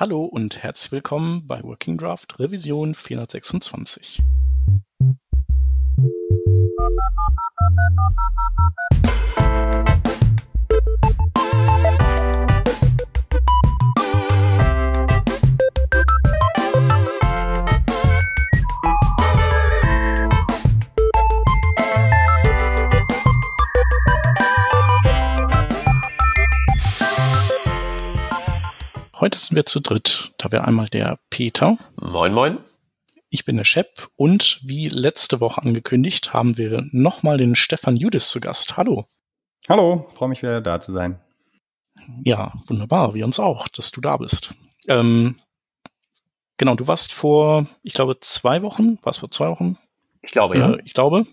Hallo und herzlich willkommen bei Working Draft Revision 426. Heute sind wir zu dritt. Da wäre einmal der Peter. Moin, moin. Ich bin der Shep und wie letzte Woche angekündigt, haben wir nochmal den Stefan Judis zu Gast. Hallo. Hallo, freue mich wieder da zu sein. Ja, wunderbar, wir uns auch, dass du da bist. Ähm, genau, du warst vor, ich glaube, zwei Wochen, warst vor zwei Wochen? Ich glaube, ja. Äh, ich glaube,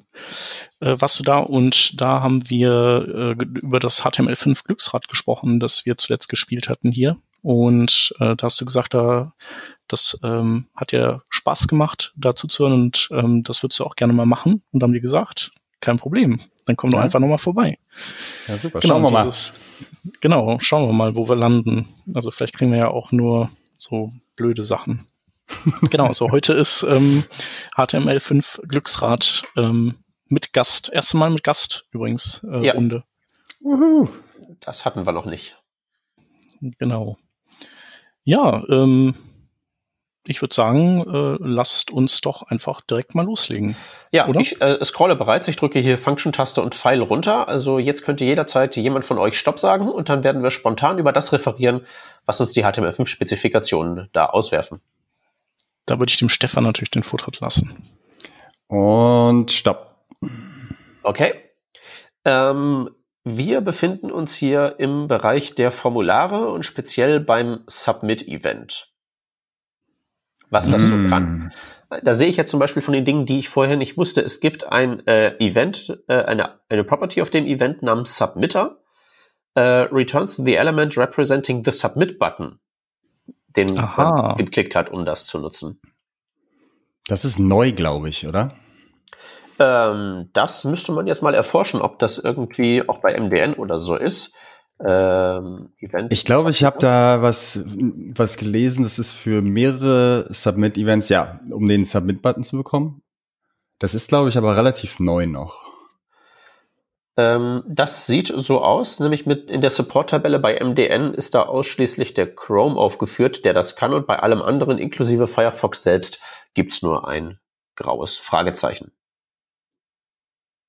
äh, warst du da und da haben wir äh, über das HTML5 Glücksrad gesprochen, das wir zuletzt gespielt hatten hier. Und äh, da hast du gesagt, da, das ähm, hat ja Spaß gemacht, dazu zu hören und ähm, das würdest du auch gerne mal machen. Und dann haben die gesagt, kein Problem, dann komm doch ja. einfach nochmal vorbei. Ja, super, genau, schauen wir dieses, mal. Genau, schauen wir mal, wo wir landen. Also vielleicht kriegen wir ja auch nur so blöde Sachen. genau, so heute ist ähm, HTML5 Glücksrad ähm, mit Gast. Erste Mal mit Gast übrigens, äh, ja. Runde. Uhu. Das hatten wir noch nicht. Genau. Ja, ähm, ich würde sagen, äh, lasst uns doch einfach direkt mal loslegen. Ja, oder? ich äh, scrolle bereits. Ich drücke hier Function-Taste und Pfeil runter. Also jetzt könnte jederzeit jemand von euch Stopp sagen und dann werden wir spontan über das referieren, was uns die HTML5-Spezifikationen da auswerfen. Da würde ich dem Stefan natürlich den Vortritt lassen. Und Stopp. Okay. Ähm, wir befinden uns hier im Bereich der Formulare und speziell beim Submit-Event. Was das mm. so kann. Da sehe ich jetzt zum Beispiel von den Dingen, die ich vorher nicht wusste. Es gibt ein äh, Event, äh, eine, eine Property auf dem Event namens Submitter. Äh, returns the element representing the Submit Button, den Aha. man geklickt hat, um das zu nutzen. Das ist neu, glaube ich, oder? Ähm, das müsste man jetzt mal erforschen, ob das irgendwie auch bei MDN oder so ist. Ähm, ich glaube, ich habe da was, was gelesen, das ist für mehrere Submit-Events, ja, um den Submit-Button zu bekommen. Das ist, glaube ich, aber relativ neu noch. Ähm, das sieht so aus, nämlich mit in der Support-Tabelle bei MDN ist da ausschließlich der Chrome aufgeführt, der das kann und bei allem anderen, inklusive Firefox selbst, gibt's nur ein graues Fragezeichen.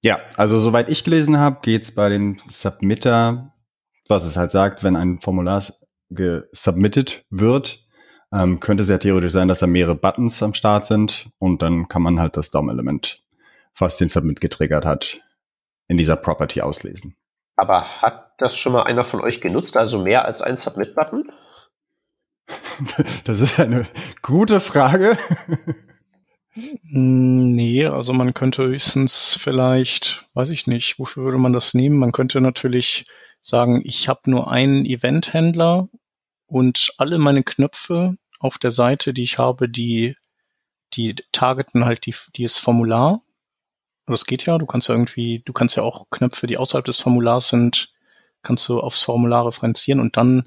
Ja, also soweit ich gelesen habe, geht's bei den Submitter, was es halt sagt, wenn ein Formular gesubmitted wird, ähm, könnte es ja theoretisch sein, dass da mehrere Buttons am Start sind und dann kann man halt das DOM-Element, was den Submit getriggert hat, in dieser Property auslesen. Aber hat das schon mal einer von euch genutzt, also mehr als ein Submit-Button? Das ist eine gute Frage. Nee, also man könnte höchstens vielleicht, weiß ich nicht, wofür würde man das nehmen? Man könnte natürlich sagen, ich habe nur einen Event-Händler und alle meine Knöpfe auf der Seite, die ich habe, die, die targeten halt die, dieses Formular. Das geht ja, du kannst ja irgendwie, du kannst ja auch Knöpfe, die außerhalb des Formulars sind, kannst du aufs Formular referenzieren und dann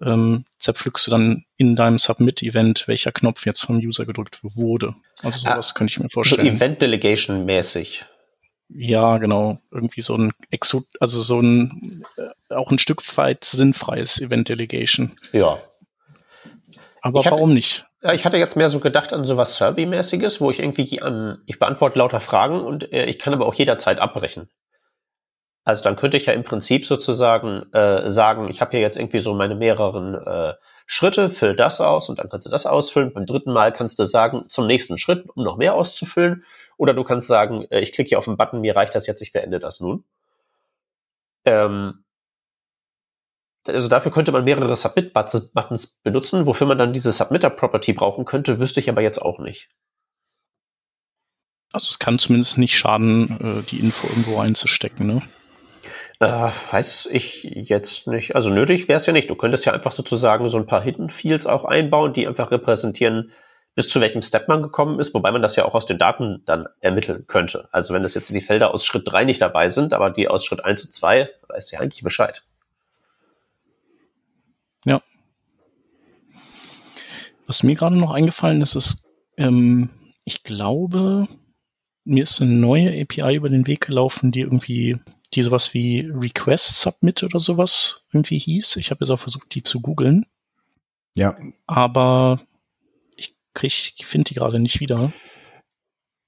ähm, zerpflückst du dann in deinem Submit-Event, welcher Knopf jetzt vom User gedrückt wurde. Also sowas ah, könnte ich mir vorstellen. So Event-Delegation mäßig. Ja, genau. Irgendwie so ein Exo, also so ein äh, auch ein Stück weit sinnfreies Event Delegation. Ja. Aber hatte, warum nicht? Ja, ich hatte jetzt mehr so gedacht an sowas Survey-mäßiges, wo ich irgendwie an, ich beantworte lauter Fragen und äh, ich kann aber auch jederzeit abbrechen. Also dann könnte ich ja im Prinzip sozusagen äh, sagen, ich habe hier jetzt irgendwie so meine mehreren äh, Schritte, füll das aus und dann kannst du das ausfüllen. Beim dritten Mal kannst du sagen, zum nächsten Schritt, um noch mehr auszufüllen. Oder du kannst sagen, äh, ich klicke hier auf den Button, mir reicht das jetzt, ich beende das nun. Ähm, also dafür könnte man mehrere Submit-Buttons benutzen, wofür man dann diese Submitter-Property brauchen könnte, wüsste ich aber jetzt auch nicht. Also es kann zumindest nicht schaden, äh, die Info irgendwo einzustecken, ne? Äh, weiß ich jetzt nicht. Also nötig wäre es ja nicht. Du könntest ja einfach sozusagen so ein paar Hidden Fields auch einbauen, die einfach repräsentieren, bis zu welchem Step man gekommen ist, wobei man das ja auch aus den Daten dann ermitteln könnte. Also wenn das jetzt die Felder aus Schritt 3 nicht dabei sind, aber die aus Schritt 1 und 2, weiß ja eigentlich Bescheid. Ja. Was mir gerade noch eingefallen ist, ist, ähm, ich glaube, mir ist eine neue API über den Weg gelaufen, die irgendwie, die sowas wie Request Submit oder sowas irgendwie hieß. Ich habe jetzt auch versucht, die zu googeln. Ja. Aber ich krieg, finde die gerade nicht wieder.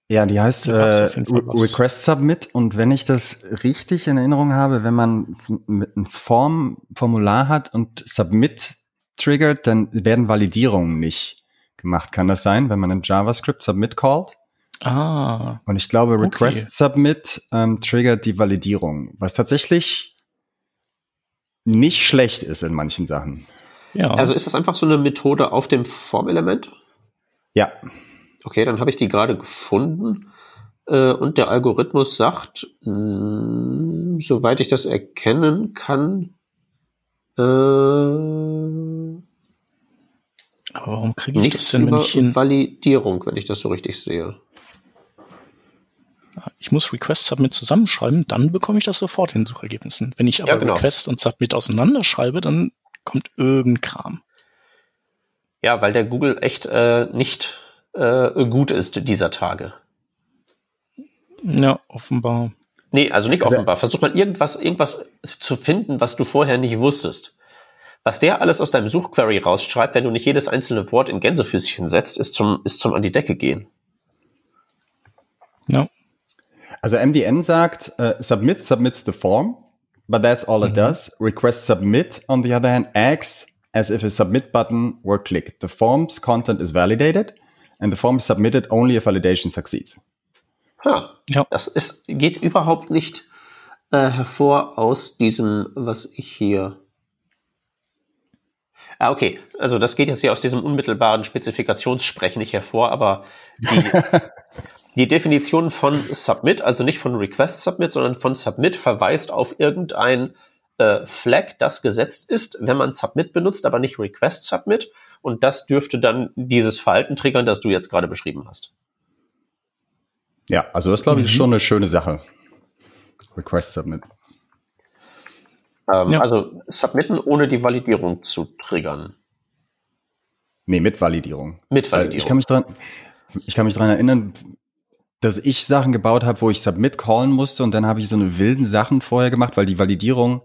Ja, die heißt äh, Re Request Submit und wenn ich das richtig in Erinnerung habe, wenn man mit einem Formformular hat und Submit triggert, dann werden Validierungen nicht gemacht. Kann das sein, wenn man in JavaScript Submit callt? Ah. Und ich glaube, Request okay. Submit ähm, triggert die Validierung, was tatsächlich nicht schlecht ist in manchen Sachen. Ja. Also ist das einfach so eine Methode auf dem Formelement? Ja. Okay, dann habe ich die gerade gefunden. Äh, und der Algorithmus sagt, mh, hm, soweit ich das erkennen kann, äh, aber warum kriege ich das denn, wenn ich hin Validierung, wenn ich das so richtig sehe? Ich muss Request Submit zusammenschreiben, dann bekomme ich das sofort in den Suchergebnissen. Wenn ich aber ja, genau. Request und Submit auseinanderschreibe, dann kommt irgendein Kram. Ja, weil der Google echt äh, nicht äh, gut ist dieser Tage. Ja, offenbar. Nee, also nicht offenbar. Versuch mal irgendwas, irgendwas zu finden, was du vorher nicht wusstest. Was der alles aus deinem Suchquery rausschreibt, wenn du nicht jedes einzelne Wort in Gänsefüßchen setzt, ist zum, ist zum an die Decke gehen. Ja. Also MDN sagt, uh, submit submits the form, but that's all mhm. it does. Request submit, on the other hand, acts as if a submit button were clicked. The form's content is validated and the form is submitted only if validation succeeds. Ha, ja. Das ist, geht überhaupt nicht äh, hervor aus diesem, was ich hier. Ah, okay. Also das geht jetzt hier aus diesem unmittelbaren Spezifikationssprechen nicht hervor, aber die, die Definition von Submit, also nicht von Request Submit, sondern von Submit verweist auf irgendein äh, Flag, das gesetzt ist, wenn man Submit benutzt, aber nicht Request Submit. Und das dürfte dann dieses Verhalten triggern, das du jetzt gerade beschrieben hast. Ja, also das glaube ich mhm. schon eine schöne Sache. Request Submit. Ähm, ja. Also submitten, ohne die Validierung zu triggern. Nee, mit Validierung. Mit Validierung. Ich kann mich dran, ich kann mich dran erinnern, dass ich Sachen gebaut habe, wo ich Submit callen musste und dann habe ich so eine wilden Sachen vorher gemacht, weil die Validierung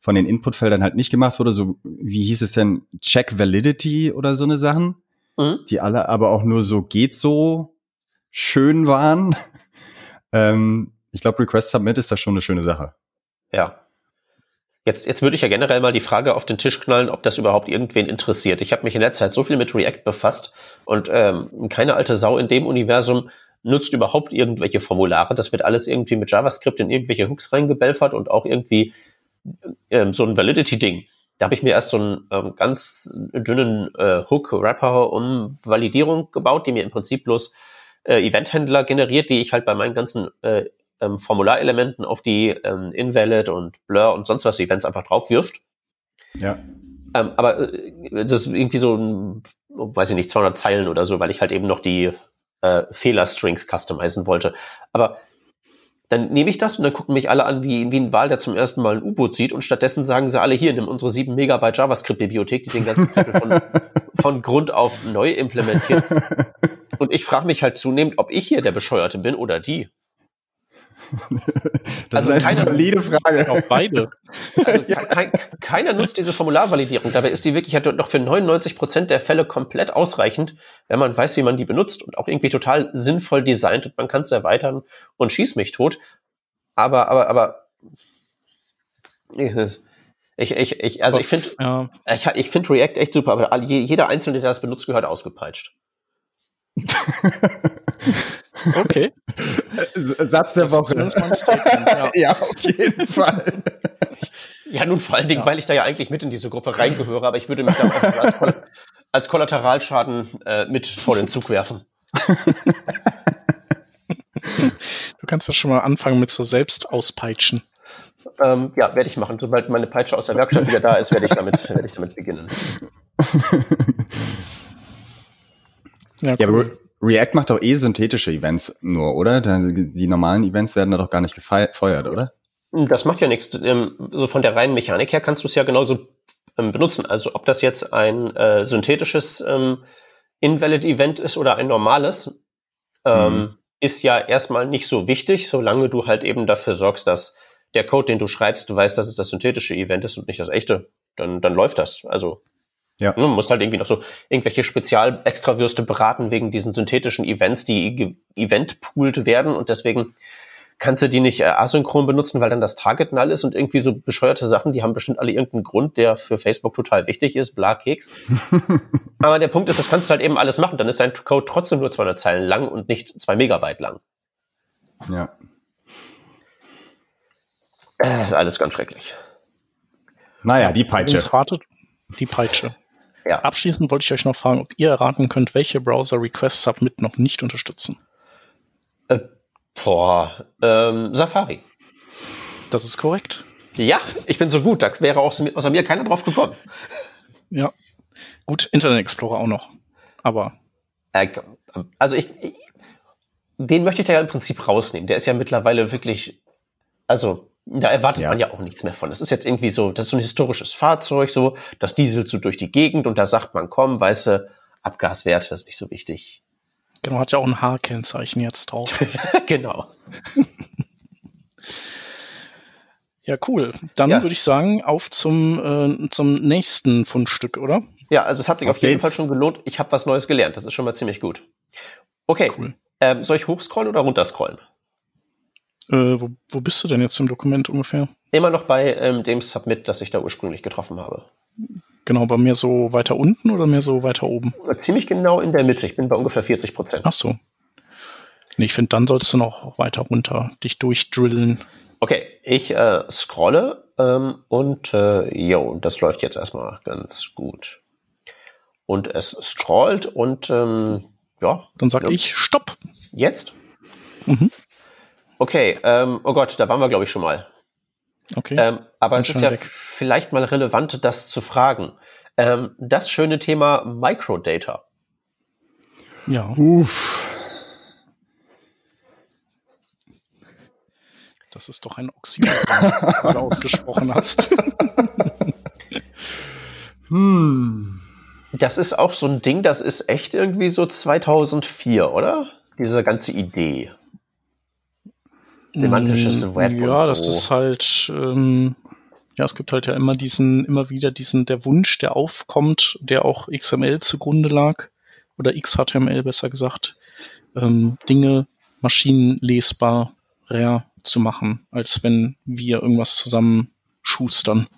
von den Inputfeldern halt nicht gemacht wurde, so wie hieß es denn, Check Validity oder so eine Sachen, mhm. die alle aber auch nur so geht so schön waren. ähm, ich glaube, Request Submit ist da schon eine schöne Sache. Ja. Jetzt, jetzt würde ich ja generell mal die Frage auf den Tisch knallen, ob das überhaupt irgendwen interessiert. Ich habe mich in letzter Zeit so viel mit React befasst und ähm, keine alte Sau in dem Universum nutzt überhaupt irgendwelche Formulare. Das wird alles irgendwie mit JavaScript in irgendwelche Hooks reingebelfert und auch irgendwie ähm, so ein Validity-Ding. Da habe ich mir erst so einen ähm, ganz dünnen äh, Hook-Wrapper um Validierung gebaut, die mir im Prinzip bloß äh, Event-Händler generiert, die ich halt bei meinen ganzen äh, ähm, Formularelementen auf die ähm, Invalid und Blur und sonst was Events einfach drauf wirft. Ja. Ähm, aber äh, das ist irgendwie so, ein, weiß ich nicht, 200 Zeilen oder so, weil ich halt eben noch die äh, Fehlerstrings customizen wollte. Aber dann nehme ich das und dann gucken mich alle an, wie, wie ein Wal, der zum ersten Mal ein U-Boot sieht und stattdessen sagen sie alle hier, nimm unsere 7 Megabyte JavaScript-Bibliothek, die den ganzen Krempel von, von Grund auf neu implementiert. Und ich frage mich halt zunehmend, ob ich hier der Bescheuerte bin oder die. Das also ist eine valide Frage. Auch beide. Also ja. kein, keiner nutzt diese Formularvalidierung. Dabei ist die wirklich halt doch für 99 Prozent der Fälle komplett ausreichend, wenn man weiß, wie man die benutzt und auch irgendwie total sinnvoll designt und man kann es erweitern und schieß mich tot. Aber, aber, aber ich, ich, ich, also ich finde, ja. ich, ich finde React echt super, aber jeder Einzelne, der das benutzt, gehört ausgepeitscht. Okay. Satz der das Woche. Ja. ja. auf jeden Fall. Ja, nun vor allen Dingen, ja. weil ich da ja eigentlich mit in diese Gruppe reingehöre, aber ich würde mich da als, Koll als Kollateralschaden äh, mit vor den Zug werfen. Du kannst ja schon mal anfangen mit so selbst auspeitschen. Ähm, ja, werde ich machen. Sobald meine Peitsche aus der Werkstatt wieder da ist, werde ich damit, werde ich damit beginnen. Ja, cool. React macht doch eh synthetische Events nur, oder? Die normalen Events werden da doch gar nicht gefeuert, oder? Das macht ja nichts. Ähm, so von der reinen Mechanik her kannst du es ja genauso ähm, benutzen. Also ob das jetzt ein äh, synthetisches ähm, Invalid Event ist oder ein normales, ähm, mhm. ist ja erstmal nicht so wichtig, solange du halt eben dafür sorgst, dass der Code, den du schreibst, du weißt, dass es das synthetische Event ist und nicht das echte, dann, dann läuft das. Also ja. Man muss halt irgendwie noch so irgendwelche Spezial-Extrawürste beraten wegen diesen synthetischen Events, die eventpoolt werden und deswegen kannst du die nicht äh, asynchron benutzen, weil dann das Target null ist und irgendwie so bescheuerte Sachen, die haben bestimmt alle irgendeinen Grund, der für Facebook total wichtig ist, bla Keks. Aber der Punkt ist, das kannst du halt eben alles machen, dann ist dein Code trotzdem nur 200 Zeilen lang und nicht zwei Megabyte lang. Ja. Das äh, ist alles ganz schrecklich. Naja, die Peitsche. Die Peitsche. Ja. Abschließend wollte ich euch noch fragen, ob ihr erraten könnt, welche Browser Request Submit noch nicht unterstützen. Äh, boah, ähm, Safari. Das ist korrekt. Ja, ich bin so gut, da wäre auch außer mir keiner drauf gekommen. Ja. Gut, Internet Explorer auch noch. Aber. Äh, also ich, ich den möchte ich da ja im Prinzip rausnehmen. Der ist ja mittlerweile wirklich, also da erwartet ja. man ja auch nichts mehr von. Das ist jetzt irgendwie so, das ist so ein historisches Fahrzeug, so, das dieselt so durch die Gegend und da sagt man, komm, weißt du, Abgaswerte ist nicht so wichtig. Genau, hat ja auch ein H-Kennzeichen jetzt drauf. genau. ja, cool. Dann ja. würde ich sagen, auf zum, äh, zum nächsten Fundstück, oder? Ja, also es hat sich auf, auf jeden Fall schon gelohnt. Ich habe was Neues gelernt. Das ist schon mal ziemlich gut. Okay. Cool. Ähm, soll ich hochscrollen oder runterscrollen? Äh, wo, wo bist du denn jetzt im Dokument ungefähr? Immer noch bei ähm, dem Submit, das ich da ursprünglich getroffen habe. Genau, bei mir so weiter unten oder mehr so weiter oben? Ziemlich genau in der Mitte. Ich bin bei ungefähr 40 Prozent. Ach so. Nee, ich finde, dann solltest du noch weiter runter dich durchdrillen. Okay, ich äh, scrolle ähm, und äh, jo, das läuft jetzt erstmal ganz gut. Und es scrollt und ähm, ja. Dann sag ja. ich Stopp. Jetzt? Mhm. Okay, ähm, oh Gott, da waren wir, glaube ich, schon mal. Okay. Ähm, aber es ist ja weg. vielleicht mal relevant, das zu fragen. Ähm, das schöne Thema Microdata. Ja. Uff. Das ist doch ein Oxymoron, was du ausgesprochen hast. hm. Das ist auch so ein Ding, das ist echt irgendwie so 2004, oder? Diese ganze Idee semantisches mm, Web. Ja, so. das ist halt, ähm, ja, es gibt halt ja immer diesen, immer wieder diesen, der Wunsch, der aufkommt, der auch XML zugrunde lag, oder XHTML besser gesagt, ähm, Dinge maschinenlesbar zu machen, als wenn wir irgendwas zusammen schustern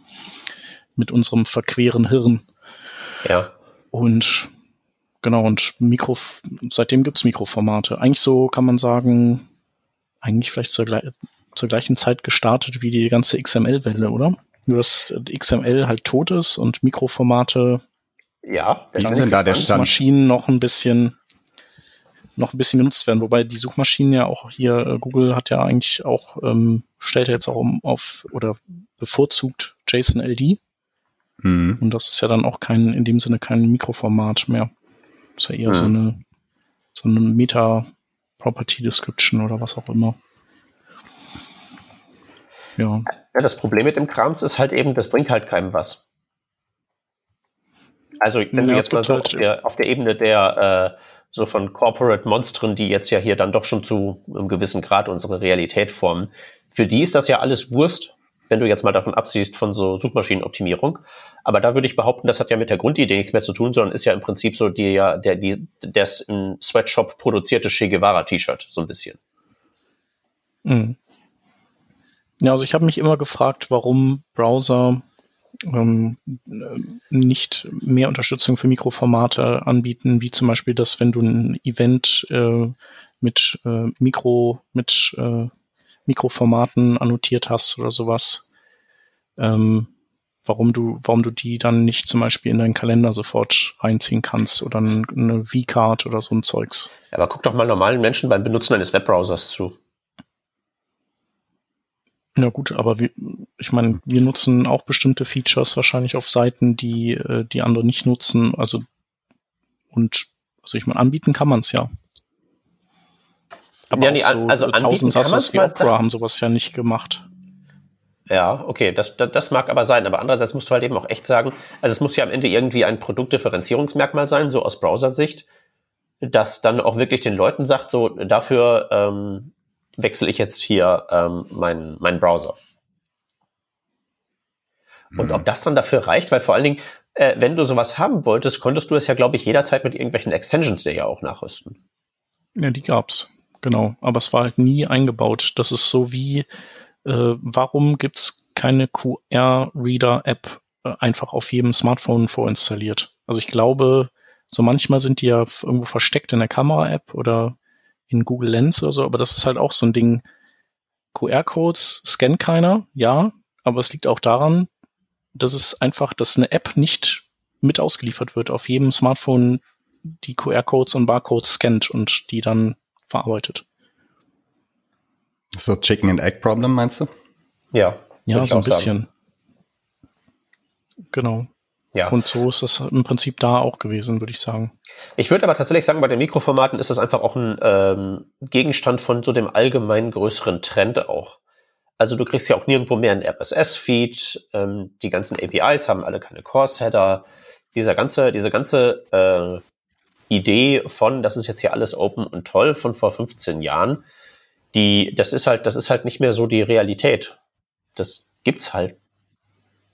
mit unserem verqueren Hirn. Ja. Und genau, und Mikro, seitdem gibt's Mikroformate. Eigentlich so kann man sagen, eigentlich vielleicht zur, zur gleichen Zeit gestartet wie die ganze XML-Welle, oder? Nur dass XML halt tot ist und Mikroformate ja, wie ist denn da der Stand? Maschinen noch ein bisschen noch ein bisschen genutzt werden, wobei die Suchmaschinen ja auch hier, äh, Google hat ja eigentlich auch, ähm, stellt jetzt auch um auf oder bevorzugt JSON LD. Mhm. Und das ist ja dann auch kein, in dem Sinne kein Mikroformat mehr. Das ist ja eher mhm. so eine, so eine Meta, Property Description oder was auch immer. Ja. ja. Das Problem mit dem Krams ist halt eben, das bringt halt keinem was. Also wenn ja, du jetzt mal so halt auf, der, auf der Ebene der äh, so von Corporate Monstern, die jetzt ja hier dann doch schon zu einem gewissen Grad unsere Realität formen, für die ist das ja alles Wurst, wenn du jetzt mal davon absiehst von so Suchmaschinenoptimierung. Aber da würde ich behaupten, das hat ja mit der Grundidee nichts mehr zu tun, sondern ist ja im Prinzip so die, ja, der, die, das im Sweatshop produzierte Che Guevara T-Shirt, so ein bisschen. Mhm. Ja, also ich habe mich immer gefragt, warum Browser ähm, nicht mehr Unterstützung für Mikroformate anbieten, wie zum Beispiel, dass wenn du ein Event äh, mit äh, Mikro, mit äh, Mikroformaten annotiert hast oder sowas, ähm, warum du, warum du die dann nicht zum Beispiel in deinen Kalender sofort reinziehen kannst oder eine V-Card oder so ein Zeugs. aber guck doch mal normalen Menschen beim Benutzen eines Webbrowsers zu. Na gut, aber wir, ich meine, wir nutzen auch bestimmte Features wahrscheinlich auf Seiten, die äh, die andere nicht nutzen. Also und also ich meine, anbieten kann man es ja. Aber ja, nee, so, also so anbieten kann man wie Opera haben sowas ja nicht gemacht. Ja, okay, das, das, das mag aber sein. Aber andererseits musst du halt eben auch echt sagen, also es muss ja am Ende irgendwie ein Produktdifferenzierungsmerkmal sein, so aus Browser-Sicht, das dann auch wirklich den Leuten sagt, so dafür ähm, wechsle ich jetzt hier ähm, meinen mein Browser. Und mhm. ob das dann dafür reicht, weil vor allen Dingen, äh, wenn du sowas haben wolltest, konntest du es ja, glaube ich, jederzeit mit irgendwelchen Extensions dir ja auch nachrüsten. Ja, die gab's, genau. Aber es war halt nie eingebaut. Das ist so wie, äh, warum gibt's keine QR-Reader-App äh, einfach auf jedem Smartphone vorinstalliert? Also ich glaube, so manchmal sind die ja irgendwo versteckt in der Kamera-App oder in Google Lens oder so, aber das ist halt auch so ein Ding. QR-Codes scannt keiner, ja, aber es liegt auch daran, dass es einfach, dass eine App nicht mit ausgeliefert wird, auf jedem Smartphone die QR-Codes und Barcodes scannt und die dann verarbeitet. So Chicken and Egg Problem, meinst du? Ja. Ja, so ein bisschen. Sagen. Genau. Ja. Und so ist das im Prinzip da auch gewesen, würde ich sagen. Ich würde aber tatsächlich sagen, bei den Mikroformaten ist das einfach auch ein ähm, Gegenstand von so dem allgemeinen größeren Trend auch. Also du kriegst ja auch nirgendwo mehr einen RSS-Feed. Ähm, die ganzen APIs haben alle keine Course-Header. Dieser ganze, diese ganze äh, Idee von, das ist jetzt hier alles open und toll von vor 15 Jahren, die, das ist halt, das ist halt nicht mehr so die Realität. Das gibt's halt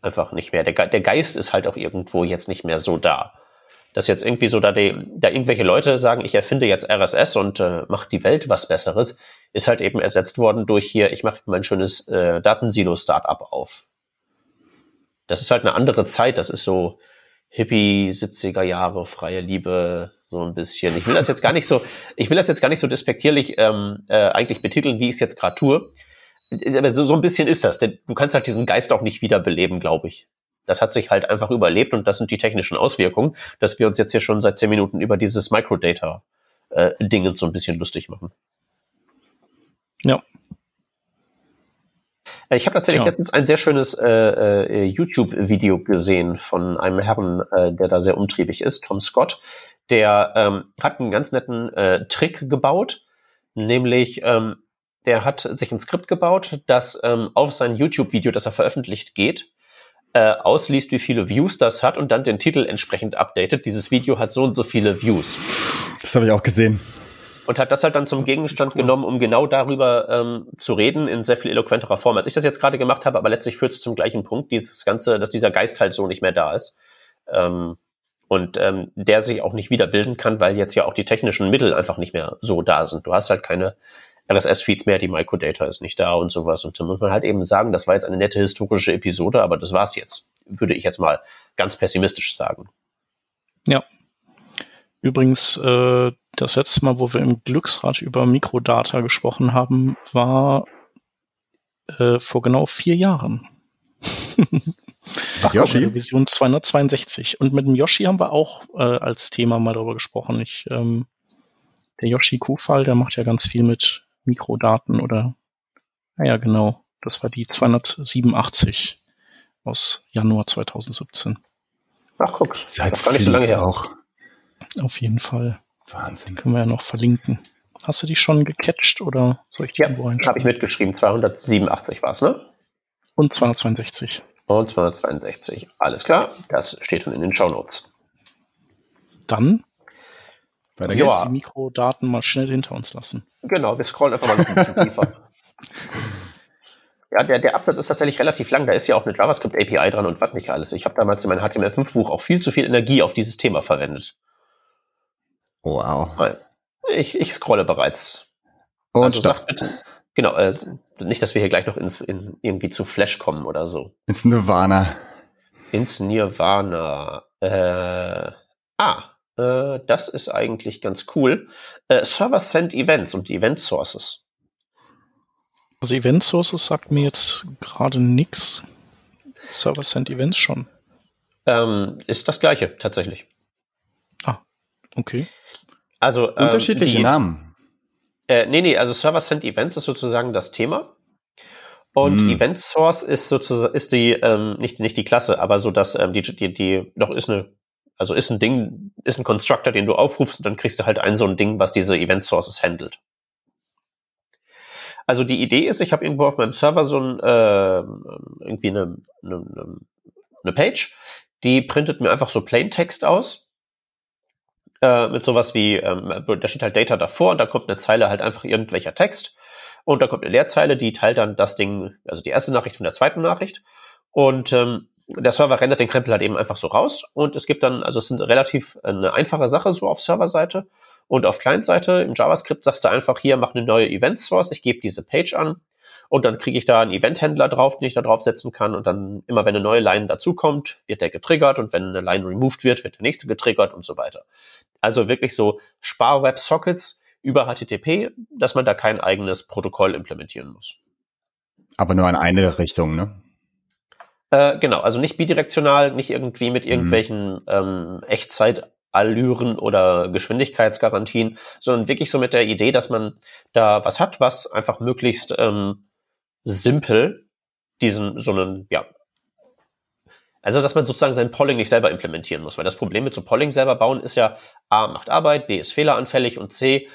einfach nicht mehr. Der, der Geist ist halt auch irgendwo jetzt nicht mehr so da. Dass jetzt irgendwie so da, die, da irgendwelche Leute sagen, ich erfinde jetzt RSS und äh, mache die Welt was Besseres, ist halt eben ersetzt worden durch hier, ich mache mein schönes äh, Datensilo-Startup auf. Das ist halt eine andere Zeit. Das ist so Hippie, 70er Jahre, freie Liebe, so ein bisschen. Ich will das jetzt gar nicht so, ich will das jetzt gar nicht so despektierlich ähm, äh, eigentlich betiteln, wie ich es jetzt gerade tue. Aber so, so ein bisschen ist das, denn du kannst halt diesen Geist auch nicht wiederbeleben, glaube ich. Das hat sich halt einfach überlebt und das sind die technischen Auswirkungen, dass wir uns jetzt hier schon seit zehn Minuten über dieses Microdata-Dinge äh, so ein bisschen lustig machen. Ja. Äh, ich habe tatsächlich ja. letztens ein sehr schönes äh, äh, YouTube-Video gesehen von einem Herrn, äh, der da sehr umtriebig ist, Tom Scott. Der ähm, hat einen ganz netten äh, Trick gebaut, nämlich ähm, der hat sich ein Skript gebaut, das ähm, auf sein YouTube-Video, das er veröffentlicht, geht, äh, ausliest, wie viele Views das hat und dann den Titel entsprechend updatet. Dieses Video hat so und so viele Views. Das habe ich auch gesehen und hat das halt dann zum Gegenstand genommen, um genau darüber ähm, zu reden in sehr viel eloquenterer Form, als ich das jetzt gerade gemacht habe, aber letztlich führt es zum gleichen Punkt, dieses Ganze, dass dieser Geist halt so nicht mehr da ist. Ähm, und ähm, der sich auch nicht wiederbilden kann, weil jetzt ja auch die technischen Mittel einfach nicht mehr so da sind. Du hast halt keine RSS-Feeds mehr, die Microdata ist nicht da und sowas. Und da muss man halt eben sagen, das war jetzt eine nette historische Episode, aber das war's jetzt, würde ich jetzt mal ganz pessimistisch sagen. Ja. Übrigens, äh, das letzte Mal, wo wir im Glücksrad über Mikrodata gesprochen haben, war äh, vor genau vier Jahren. Ach, Yoshi? Vision 262. Und mit dem Yoshi haben wir auch äh, als Thema mal darüber gesprochen. Ich, ähm, der Yoshi Kufall, der macht ja ganz viel mit Mikrodaten oder, naja, genau. Das war die 287 aus Januar 2017. Ach, guck. Die Zeit das war nicht so lange her. Auch. Auf jeden Fall. Wahnsinn. Können wir ja noch verlinken. Hast du die schon gecatcht oder soll ich die ja, habe ich mitgeschrieben. 287 war es, ne? Und 262. Und 262. Alles klar. Das steht dann in den Show Notes. Dann weiter ja. die Mikrodaten mal schnell hinter uns lassen. Genau, wir scrollen einfach mal noch ein bisschen tiefer. Ja, der, der Absatz ist tatsächlich relativ lang. Da ist ja auch eine JavaScript API dran und was nicht alles. Ich habe damals in meinem HTML5-Buch auch viel zu viel Energie auf dieses Thema verwendet. Wow. Ich, ich scrolle bereits. Und also stopp. bitte, genau, äh, nicht, dass wir hier gleich noch ins, in, irgendwie zu Flash kommen oder so. Ins Nirvana. Ins Nirvana. Äh, ah, äh, das ist eigentlich ganz cool. Äh, Server Send Events und Event Sources. Also Event Sources sagt mir jetzt gerade nichts. Server Send Events schon. Ähm, ist das gleiche, tatsächlich. Ah, okay. Also ähm, unterschiedliche die, Namen. Äh, nee, nee, also Server Send Events ist sozusagen das Thema. Und hm. Event Source ist sozusagen ist die ähm, nicht nicht die Klasse, aber so dass ähm, die die die doch ist eine also ist ein Ding ist ein Constructor, den du aufrufst und dann kriegst du halt ein so ein Ding, was diese Event Sources handelt. Also die Idee ist, ich habe irgendwo auf meinem Server so ein, äh, irgendwie eine, eine, eine Page, die printet mir einfach so Plaintext aus äh, mit sowas wie, ähm, da steht halt Data davor und da kommt eine Zeile halt einfach irgendwelcher Text. Und da kommt eine Leerzeit, die teilt dann das Ding, also die erste Nachricht von der zweiten Nachricht. Und ähm, der Server rendert den Krempel halt eben einfach so raus. Und es gibt dann, also es sind relativ eine einfache Sache so auf Serverseite. Und auf Client-Seite im JavaScript sagst du einfach hier, mach eine neue Event Source, ich gebe diese Page an. Und dann kriege ich da einen Event-Händler drauf, den ich da draufsetzen kann. Und dann immer, wenn eine neue Line dazukommt, wird der getriggert. Und wenn eine Line removed wird, wird der nächste getriggert und so weiter. Also wirklich so Spar-Web-Sockets über HTTP, dass man da kein eigenes Protokoll implementieren muss. Aber nur in eine Richtung, ne? Äh, genau, also nicht bidirektional, nicht irgendwie mit mhm. irgendwelchen mhm. ähm, Echtzeit-Allüren oder Geschwindigkeitsgarantien, sondern wirklich so mit der Idee, dass man da was hat, was einfach möglichst ähm, simpel diesen so einen ja also, dass man sozusagen sein Polling nicht selber implementieren muss, weil das Problem mit so Polling selber bauen ist ja, A, macht Arbeit, B, ist fehleranfällig und C,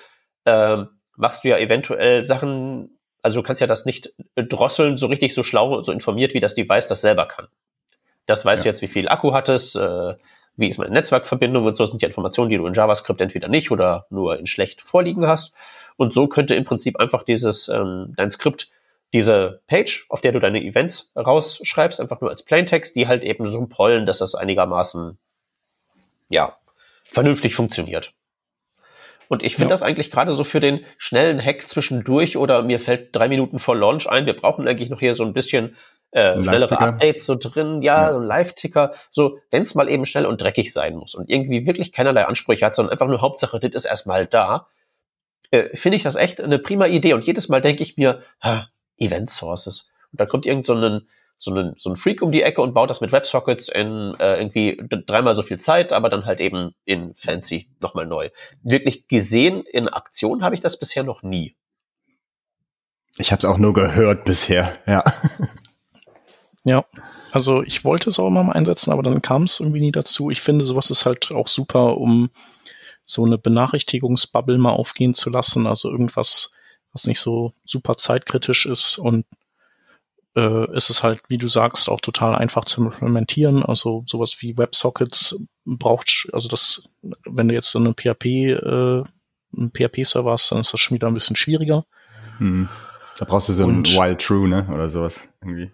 äh, machst du ja eventuell Sachen, also du kannst ja das nicht drosseln, so richtig so schlau, so informiert, wie das Device das selber kann. Das weißt ja. du jetzt, wie viel Akku hat es, äh, wie ist meine Netzwerkverbindung und so sind die Informationen, die du in JavaScript entweder nicht oder nur in schlecht vorliegen hast. Und so könnte im Prinzip einfach dieses, ähm, dein Skript diese Page, auf der du deine Events rausschreibst, einfach nur als Plaintext, die halt eben so pollen, dass das einigermaßen, ja, vernünftig funktioniert. Und ich finde ja. das eigentlich gerade so für den schnellen Hack zwischendurch oder mir fällt drei Minuten vor Launch ein, wir brauchen eigentlich noch hier so ein bisschen äh, schnellere Updates so drin, ja, ja. so ein Live-Ticker, so, wenn es mal eben schnell und dreckig sein muss und irgendwie wirklich keinerlei Ansprüche hat, sondern einfach nur Hauptsache, das ist erstmal da, äh, finde ich das echt eine prima Idee. Und jedes Mal denke ich mir, ha, Event Sources. Und da kommt irgend so ein, so ein, so ein Freak um die Ecke und baut das mit WebSockets in äh, irgendwie dreimal so viel Zeit, aber dann halt eben in fancy nochmal neu. Wirklich gesehen in Aktion habe ich das bisher noch nie. Ich habe es auch nur gehört bisher, ja. Ja, also ich wollte es auch immer mal einsetzen, aber dann kam es irgendwie nie dazu. Ich finde, sowas ist halt auch super, um so eine Benachrichtigungsbubble mal aufgehen zu lassen. Also irgendwas was nicht so super zeitkritisch ist und äh, ist es halt, wie du sagst, auch total einfach zu implementieren. Also sowas wie WebSockets braucht, also das, wenn du jetzt so eine PHP, äh, einen PHP-Server hast, dann ist das schon wieder ein bisschen schwieriger. Hm. Da brauchst du so ein Wild True, ne? Oder sowas irgendwie.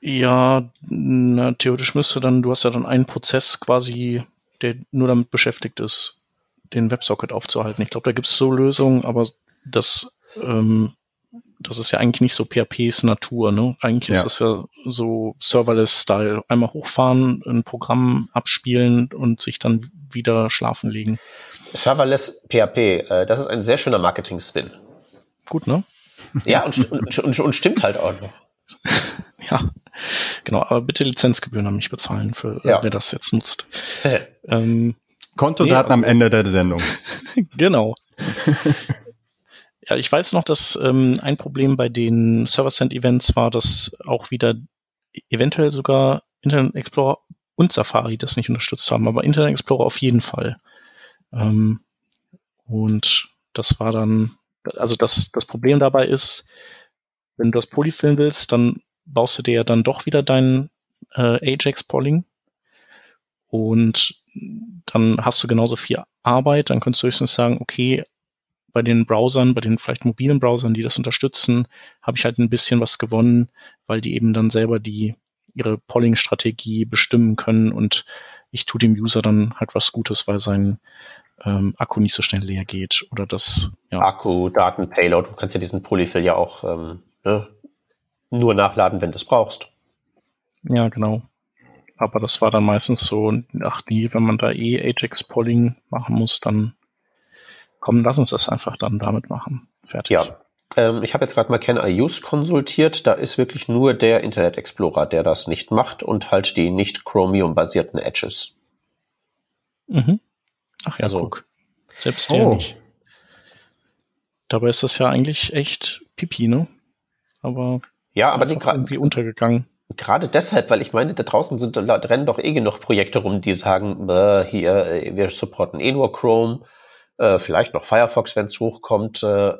Ja, na, theoretisch müsste dann, du hast ja dann einen Prozess quasi, der nur damit beschäftigt ist, den WebSocket aufzuhalten. Ich glaube, da gibt es so Lösungen, aber das ähm, das ist ja eigentlich nicht so PHPs Natur, ne? Eigentlich ja. ist das ja so Serverless-Style. Einmal hochfahren, ein Programm abspielen und sich dann wieder schlafen legen. Serverless PHP, äh, das ist ein sehr schöner Marketing-Spin. Gut, ne? Ja, und, und, und, und stimmt halt auch noch. ja, genau. Aber bitte Lizenzgebühren an mich bezahlen, für ja. wer das jetzt nutzt. ähm, Kontodaten nee, also, am Ende der Sendung. genau. Ja, ich weiß noch, dass ähm, ein Problem bei den Server-Send-Events war, dass auch wieder eventuell sogar Internet Explorer und Safari das nicht unterstützt haben, aber Internet Explorer auf jeden Fall. Ähm, und das war dann, also das, das Problem dabei ist, wenn du das Polyfilm willst, dann baust du dir ja dann doch wieder dein äh, Ajax-Polling und dann hast du genauso viel Arbeit, dann könntest du höchstens sagen, okay, bei den Browsern, bei den vielleicht mobilen Browsern, die das unterstützen, habe ich halt ein bisschen was gewonnen, weil die eben dann selber die ihre Polling-Strategie bestimmen können und ich tue dem User dann halt was Gutes, weil sein ähm, Akku nicht so schnell leer geht oder das ja. Akku, Daten, Payload. Du kannst ja diesen Polyfill ja auch ähm, ne, nur nachladen, wenn du es brauchst. Ja, genau. Aber das war dann meistens so, ach nee, wenn man da eh Ajax Polling machen muss, dann komm, lass uns das einfach dann damit machen. Fertig. Ja. Ähm, ich habe jetzt gerade mal Ken IUs konsultiert. Da ist wirklich nur der Internet Explorer, der das nicht macht und halt die nicht Chromium-basierten Edges. Mhm. Ach ja, also, guck. Selbst der oh. nicht. Dabei ist das ja eigentlich echt Pipi, ne? Aber ja, aber die irgendwie untergegangen. Gerade deshalb, weil ich meine, da draußen sind, da rennen doch eh genug Projekte rum, die sagen, hier, äh, wir supporten eh nur Chrome äh, vielleicht noch Firefox, wenn es hochkommt. Äh,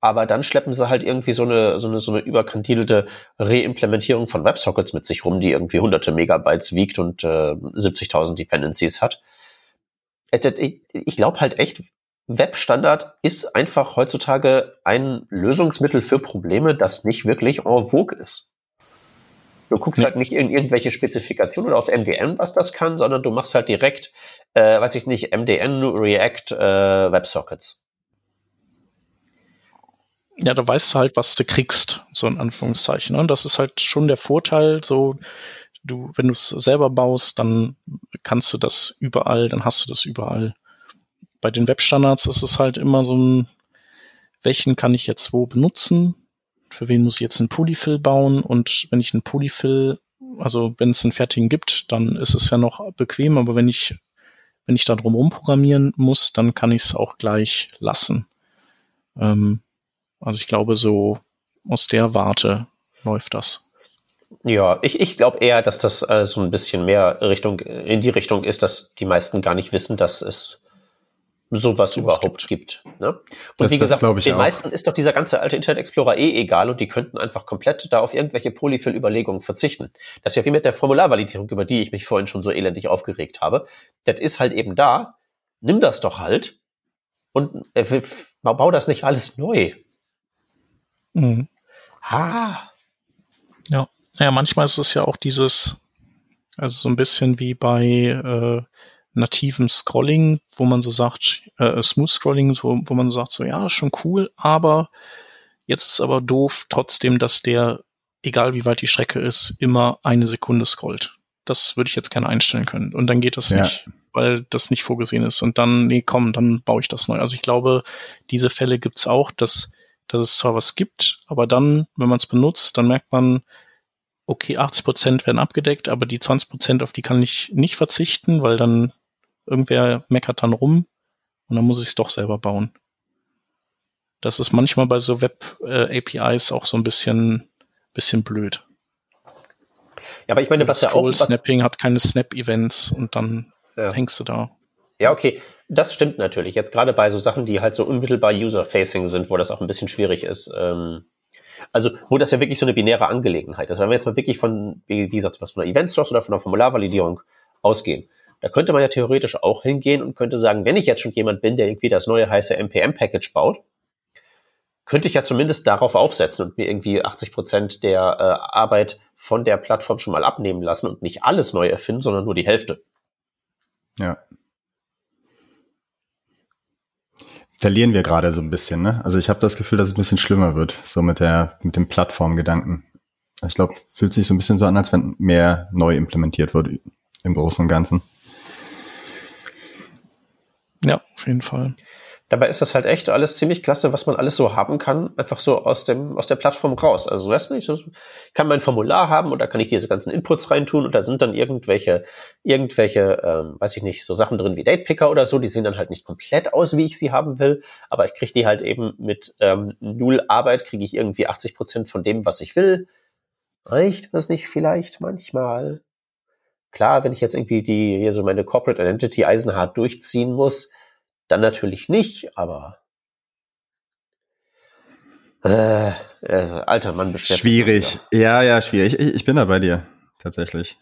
aber dann schleppen sie halt irgendwie so eine, so eine, so eine überkandidelte Reimplementierung von WebSockets mit sich rum, die irgendwie hunderte Megabytes wiegt und äh, 70.000 Dependencies hat. Ich, ich glaube halt echt, Webstandard ist einfach heutzutage ein Lösungsmittel für Probleme, das nicht wirklich en vogue ist. Du guckst nee. halt nicht in irgendwelche Spezifikationen oder auf MDN, was das kann, sondern du machst halt direkt, äh, weiß ich nicht, MDN, React, äh, WebSockets. Ja, da weißt du halt, was du kriegst, so in Anführungszeichen. Und ne? das ist halt schon der Vorteil, so, du, wenn du es selber baust, dann kannst du das überall, dann hast du das überall. Bei den Webstandards ist es halt immer so ein, welchen kann ich jetzt wo benutzen? Für wen muss ich jetzt einen Polyfill bauen? Und wenn ich einen Polyfill, also wenn es einen fertigen gibt, dann ist es ja noch bequem, aber wenn ich, wenn ich da drum rumprogrammieren muss, dann kann ich es auch gleich lassen. Ähm, also ich glaube, so aus der Warte läuft das. Ja, ich, ich glaube eher, dass das äh, so ein bisschen mehr Richtung in die Richtung ist, dass die meisten gar nicht wissen, dass es sowas so überhaupt gibt. gibt ne? Und das, wie gesagt, den auch. meisten ist doch dieser ganze alte Internet Explorer eh egal und die könnten einfach komplett da auf irgendwelche Polyfill-Überlegungen verzichten. Das ist ja wie mit der Formularvalidierung, über die ich mich vorhin schon so elendig aufgeregt habe. Das ist halt eben da. Nimm das doch halt und äh, bau das nicht alles neu. Mhm. Ah. Ja. Naja, manchmal ist es ja auch dieses, also so ein bisschen wie bei äh, nativem Scrolling, wo man so sagt, äh, Smooth Scrolling, so, wo man sagt, so ja, schon cool, aber jetzt ist aber doof trotzdem, dass der, egal wie weit die Strecke ist, immer eine Sekunde scrollt. Das würde ich jetzt gerne einstellen können. Und dann geht das ja. nicht, weil das nicht vorgesehen ist. Und dann, nee, komm, dann baue ich das neu. Also ich glaube, diese Fälle gibt's auch, dass dass es zwar was gibt, aber dann, wenn man es benutzt, dann merkt man, okay, 80 Prozent werden abgedeckt, aber die 20 Prozent, auf die kann ich nicht verzichten, weil dann irgendwer meckert dann rum und dann muss ich es doch selber bauen. Das ist manchmal bei so Web-APIs äh, auch so ein bisschen, bisschen blöd. Ja, aber ich meine, was ja auch. Snapping hat keine Snap-Events und dann ja. hängst du da. Ja, okay. Das stimmt natürlich. Jetzt gerade bei so Sachen, die halt so unmittelbar user-facing sind, wo das auch ein bisschen schwierig ist. Ähm, also, wo das ja wirklich so eine binäre Angelegenheit ist. Wenn wir jetzt mal wirklich von, wie, gesagt, was von einer Event-Source oder von einer Formularvalidierung ausgehen, da könnte man ja theoretisch auch hingehen und könnte sagen, wenn ich jetzt schon jemand bin, der irgendwie das neue heiße NPM-Package baut, könnte ich ja zumindest darauf aufsetzen und mir irgendwie 80 Prozent der äh, Arbeit von der Plattform schon mal abnehmen lassen und nicht alles neu erfinden, sondern nur die Hälfte. Ja. verlieren wir gerade so ein bisschen, ne? Also ich habe das Gefühl, dass es ein bisschen schlimmer wird, so mit der, mit dem Plattformgedanken. Ich glaube, fühlt sich so ein bisschen so an, als wenn mehr neu implementiert wird im Großen und Ganzen. Ja, auf jeden Fall. Dabei ist das halt echt alles ziemlich klasse, was man alles so haben kann, einfach so aus dem aus der Plattform raus. Also weißt du nicht, ich kann mein Formular haben und da kann ich diese ganzen Inputs reintun und da sind dann irgendwelche irgendwelche, ähm, weiß ich nicht, so Sachen drin wie Datepicker oder so. Die sehen dann halt nicht komplett aus, wie ich sie haben will, aber ich kriege die halt eben mit ähm, null Arbeit kriege ich irgendwie 80 Prozent von dem, was ich will. Reicht das nicht vielleicht manchmal? Klar, wenn ich jetzt irgendwie die hier so meine Corporate Identity eisenhart durchziehen muss dann natürlich nicht, aber äh, also, alter Mann beschwert Schwierig. Ja, ja, schwierig. Ich, ich, bin da bei dir, tatsächlich.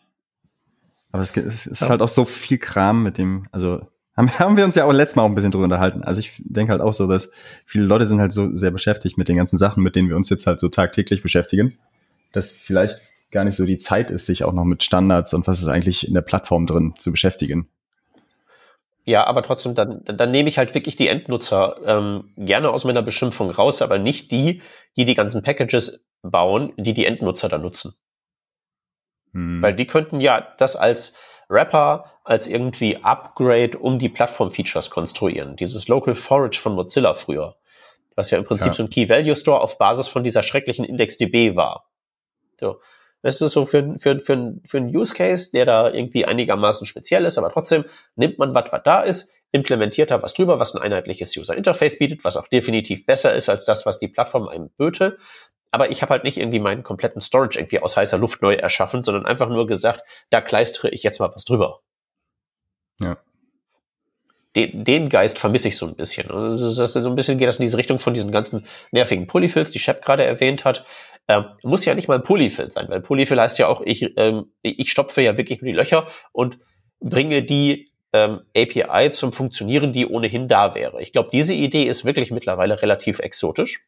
Aber es, es ist ja. halt auch so viel Kram mit dem, also haben, haben wir uns ja auch letztes Mal auch ein bisschen drüber unterhalten. Also ich denke halt auch so, dass viele Leute sind halt so sehr beschäftigt mit den ganzen Sachen, mit denen wir uns jetzt halt so tagtäglich beschäftigen, dass vielleicht gar nicht so die Zeit ist, sich auch noch mit Standards und was ist eigentlich in der Plattform drin zu beschäftigen. Ja, aber trotzdem, dann, dann nehme ich halt wirklich die Endnutzer ähm, gerne aus meiner Beschimpfung raus, aber nicht die, die die ganzen Packages bauen, die die Endnutzer dann nutzen. Hm. Weil die könnten ja das als Wrapper, als irgendwie Upgrade um die Plattform-Features konstruieren. Dieses Local Forage von Mozilla früher, was ja im Prinzip ja. so ein Key-Value-Store auf Basis von dieser schrecklichen IndexDB war. So. Das ist so für, für, für, für einen Use Case, der da irgendwie einigermaßen speziell ist, aber trotzdem nimmt man was, was da ist, implementiert da was drüber, was ein einheitliches User Interface bietet, was auch definitiv besser ist als das, was die Plattform einem böte. Aber ich habe halt nicht irgendwie meinen kompletten Storage irgendwie aus heißer Luft neu erschaffen, sondern einfach nur gesagt, da kleistere ich jetzt mal was drüber. Ja. Den, Geist vermisse ich so ein bisschen. Also das so ein bisschen geht das in diese Richtung von diesen ganzen nervigen Polyfills, die Shep gerade erwähnt hat. Ähm, muss ja nicht mal ein Polyfill sein, weil Polyfill heißt ja auch, ich, ähm, ich stopfe ja wirklich nur die Löcher und bringe die ähm, API zum Funktionieren, die ohnehin da wäre. Ich glaube, diese Idee ist wirklich mittlerweile relativ exotisch,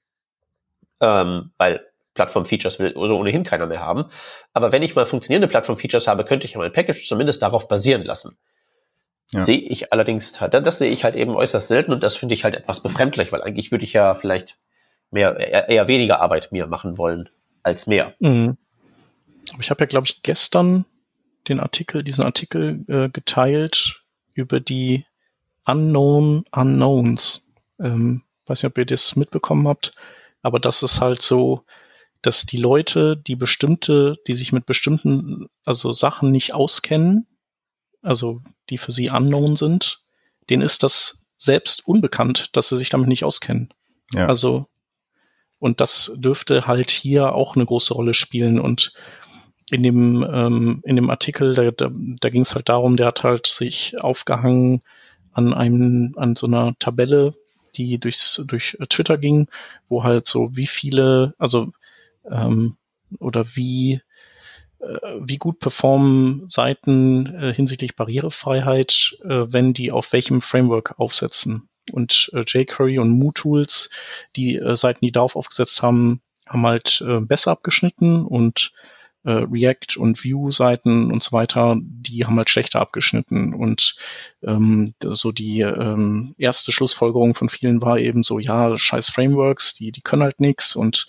ähm, weil Plattform-Features will also ohnehin keiner mehr haben. Aber wenn ich mal funktionierende Plattform-Features habe, könnte ich ja mein Package zumindest darauf basieren lassen. Ja. Sehe ich allerdings, das sehe ich halt eben äußerst selten und das finde ich halt etwas befremdlich, weil eigentlich würde ich ja vielleicht mehr, eher, weniger Arbeit mir machen wollen als mehr. Mhm. Aber ich habe ja, glaube ich, gestern den Artikel, diesen Artikel äh, geteilt über die Unknown Unknowns. Ähm, weiß nicht, ob ihr das mitbekommen habt, aber das ist halt so, dass die Leute, die bestimmte, die sich mit bestimmten, also Sachen nicht auskennen, also die für sie unknown sind, denen ist das selbst unbekannt, dass sie sich damit nicht auskennen. Ja. Also, und das dürfte halt hier auch eine große Rolle spielen. Und in dem, ähm, in dem Artikel, da, da, da ging es halt darum, der hat halt sich aufgehangen an einem, an so einer Tabelle, die durchs, durch Twitter ging, wo halt so wie viele, also ähm, oder wie wie gut performen Seiten äh, hinsichtlich Barrierefreiheit, äh, wenn die auf welchem Framework aufsetzen. Und äh, jQuery und MooTools, die äh, Seiten, die darauf aufgesetzt haben, haben halt äh, besser abgeschnitten und äh, React und Vue-Seiten und so weiter, die haben halt schlechter abgeschnitten. Und ähm, so die ähm, erste Schlussfolgerung von vielen war eben so, ja, scheiß Frameworks, die, die können halt nix und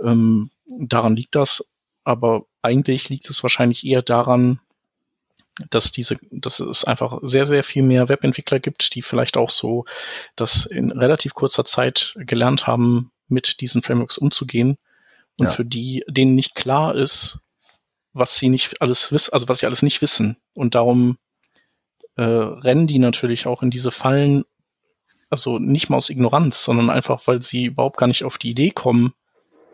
ähm, daran liegt das. Aber eigentlich liegt es wahrscheinlich eher daran, dass diese, dass es einfach sehr, sehr viel mehr Webentwickler gibt, die vielleicht auch so das in relativ kurzer Zeit gelernt haben, mit diesen Frameworks umzugehen und ja. für die, denen nicht klar ist, was sie nicht alles wissen, also was sie alles nicht wissen. Und darum äh, rennen die natürlich auch in diese Fallen, also nicht mal aus Ignoranz, sondern einfach, weil sie überhaupt gar nicht auf die Idee kommen,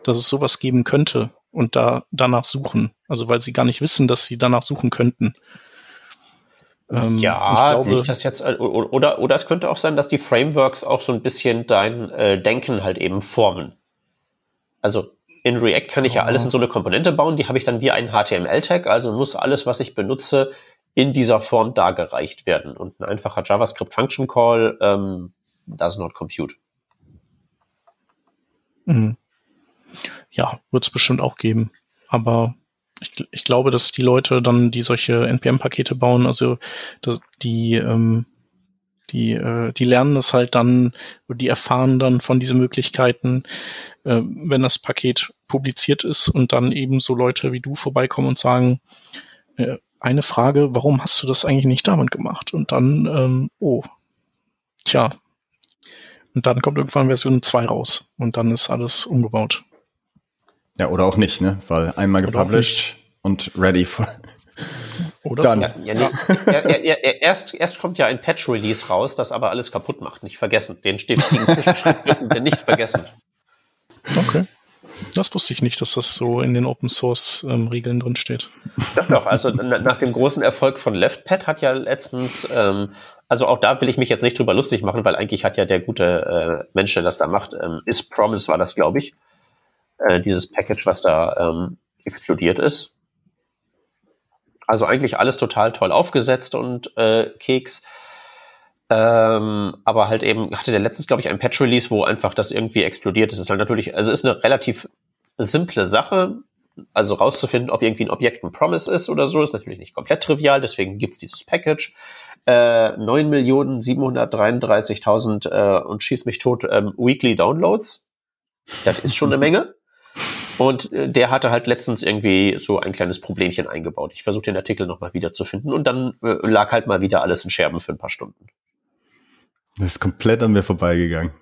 dass es sowas geben könnte und da danach suchen. Also weil sie gar nicht wissen, dass sie danach suchen könnten. Ähm, ja, glaube, nicht das jetzt oder oder es könnte auch sein, dass die Frameworks auch so ein bisschen dein äh, Denken halt eben formen. Also in React kann ich ja alles in so eine Komponente bauen, die habe ich dann wie einen HTML-Tag, also muss alles, was ich benutze, in dieser Form dargereicht werden. Und ein einfacher JavaScript Function Call ähm, does not compute. Mhm ja, wird es bestimmt auch geben. Aber ich, ich, glaube, dass die Leute dann, die solche NPM-Pakete bauen, also dass die, ähm, die, äh, die lernen das halt dann, die erfahren dann von diesen Möglichkeiten, äh, wenn das Paket publiziert ist und dann eben so Leute wie du vorbeikommen und sagen, äh, eine Frage, warum hast du das eigentlich nicht damit gemacht? Und dann, ähm, oh, tja. Und dann kommt irgendwann Version 2 raus und dann ist alles umgebaut. Ja, oder auch nicht, ne? Weil einmal gepublished und ready for. Oder dann. So. Ja, ja, nee. er, er, erst, erst kommt ja ein Patch-Release raus, das aber alles kaputt macht. Nicht vergessen. Den stiftigen Zwischenschritt dürfen wir nicht vergessen. Okay. Das wusste ich nicht, dass das so in den Open Source ähm, Regeln drin steht. Doch, doch. Also nach dem großen Erfolg von LeftPad hat ja letztens, ähm, also auch da will ich mich jetzt nicht drüber lustig machen, weil eigentlich hat ja der gute äh, Mensch, der das da macht, ähm, Is Promise war das, glaube ich, äh, dieses Package, was da ähm, explodiert ist. Also eigentlich alles total toll aufgesetzt und äh, Keks. Ähm, aber halt eben hatte der letztens, glaube ich, ein Patch-Release, wo einfach das irgendwie explodiert ist. Es ist halt natürlich, also ist eine relativ simple Sache. Also rauszufinden, ob irgendwie ein Objekt ein Promise ist oder so, ist natürlich nicht komplett trivial, deswegen gibt's dieses Package. Äh, 9.733.000 äh, und schieß mich tot ähm, Weekly Downloads. Das ist schon eine Menge. Und äh, der hatte halt letztens irgendwie so ein kleines Problemchen eingebaut. Ich versuche den Artikel nochmal wiederzufinden und dann äh, lag halt mal wieder alles in Scherben für ein paar Stunden. Das ist komplett an mir vorbeigegangen.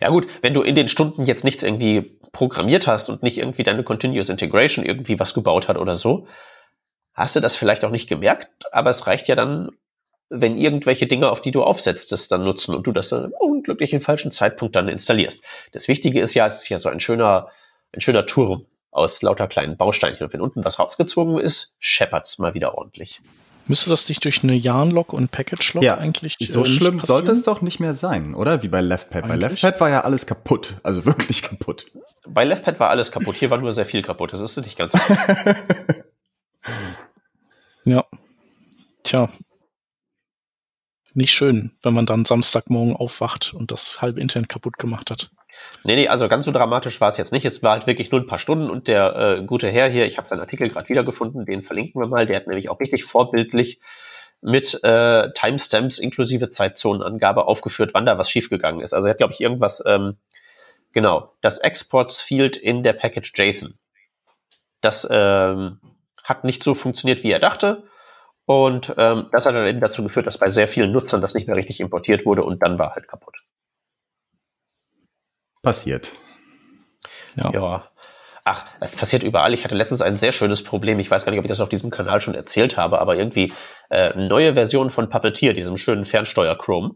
Ja gut, wenn du in den Stunden jetzt nichts irgendwie programmiert hast und nicht irgendwie deine Continuous Integration irgendwie was gebaut hat oder so, hast du das vielleicht auch nicht gemerkt, aber es reicht ja dann, wenn irgendwelche Dinge, auf die du aufsetzt, das dann nutzen und du das dann unglücklich im falschen Zeitpunkt dann installierst. Das Wichtige ist ja, es ist ja so ein schöner ein schöner Turm aus lauter kleinen Bausteinchen. Und wenn unten was rausgezogen ist, scheppert's mal wieder ordentlich. Müsste das nicht durch eine Yarn-Log und Package-Log Ja, eigentlich So äh, nicht schlimm sollte passieren? es doch nicht mehr sein, oder? Wie bei LeftPad. Bei. LeftPad war ja alles kaputt. Also wirklich kaputt. Bei LeftPad war alles kaputt. Hier war nur sehr viel kaputt. Das ist nicht ganz so. Ja. Tja. Nicht schön, wenn man dann Samstagmorgen aufwacht und das halbe Internet kaputt gemacht hat. Nee, nee, also ganz so dramatisch war es jetzt nicht. Es war halt wirklich nur ein paar Stunden und der äh, gute Herr hier, ich habe seinen Artikel gerade wiedergefunden, den verlinken wir mal. Der hat nämlich auch richtig vorbildlich mit äh, Timestamps inklusive Zeitzonenangabe aufgeführt, wann da was schiefgegangen ist. Also er hat, glaube ich, irgendwas, ähm, genau, das Exports Field in der Package JSON. Das ähm, hat nicht so funktioniert, wie er dachte. Und ähm, das hat dann eben dazu geführt, dass bei sehr vielen Nutzern das nicht mehr richtig importiert wurde und dann war halt kaputt. Passiert. Ja. Ja. Ach, es passiert überall. Ich hatte letztens ein sehr schönes Problem. Ich weiß gar nicht, ob ich das auf diesem Kanal schon erzählt habe, aber irgendwie äh, neue Version von Puppeteer, diesem schönen Fernsteuer Chrome.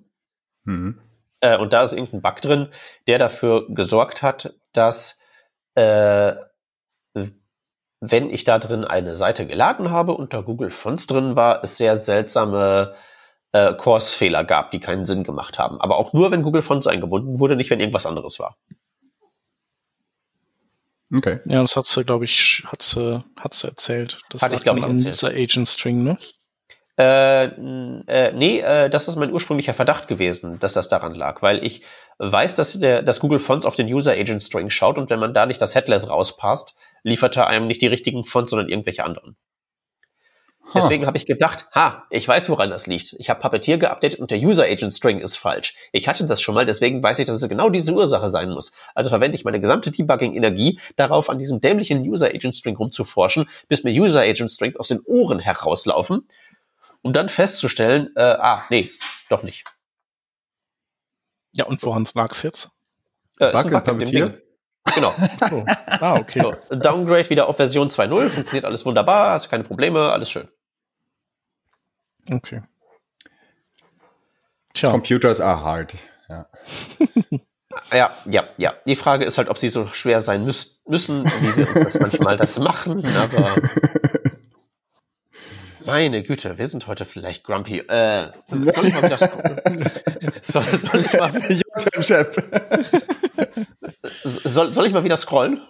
Mhm. Äh, und da ist irgendein Bug drin, der dafür gesorgt hat, dass äh, wenn ich da drin eine Seite geladen habe und da Google Fonts drin war, es sehr seltsame äh, Course-Fehler gab, die keinen Sinn gemacht haben. Aber auch nur, wenn Google Fonts eingebunden wurde, nicht wenn irgendwas anderes war. Okay. Ja, das hat sie, glaube ich, hat sie, hat sie erzählt. Das Hatte ich, lag glaub dann ich, an erzählt. dieser Agent String, ne? Äh, äh, nee, äh, das ist mein ursprünglicher Verdacht gewesen, dass das daran lag, weil ich weiß, dass, der, dass Google Fonts auf den User Agent String schaut und wenn man da nicht das Headless rauspasst, liefert er einem nicht die richtigen Fonts, sondern irgendwelche anderen. Deswegen habe ich gedacht, ha, ich weiß, woran das liegt. Ich habe Puppeteer geupdatet und der User Agent String ist falsch. Ich hatte das schon mal, deswegen weiß ich, dass es genau diese Ursache sein muss. Also verwende ich meine gesamte Debugging-Energie darauf, an diesem dämlichen User Agent String rumzuforschen, bis mir User Agent Strings aus den Ohren herauslaufen, um dann festzustellen, äh, ah, nee, doch nicht. Ja, und woran lag's jetzt? Äh, ist Bug Bug dem Puppeteer? Genau. Oh. Ah, okay. So, Downgrade wieder auf Version 2.0, funktioniert alles wunderbar, hast keine Probleme, alles schön. Okay. Tja, Computers are hard. Ja. Ja, ja, ja. Die Frage ist halt, ob sie so schwer sein müß, müssen, wie wir uns das manchmal das machen, aber meine Güte, wir sind heute vielleicht grumpy. Äh, soll ich mal wieder scrollen? Soll, soll, ich mal, Chef. soll, soll ich mal wieder scrollen?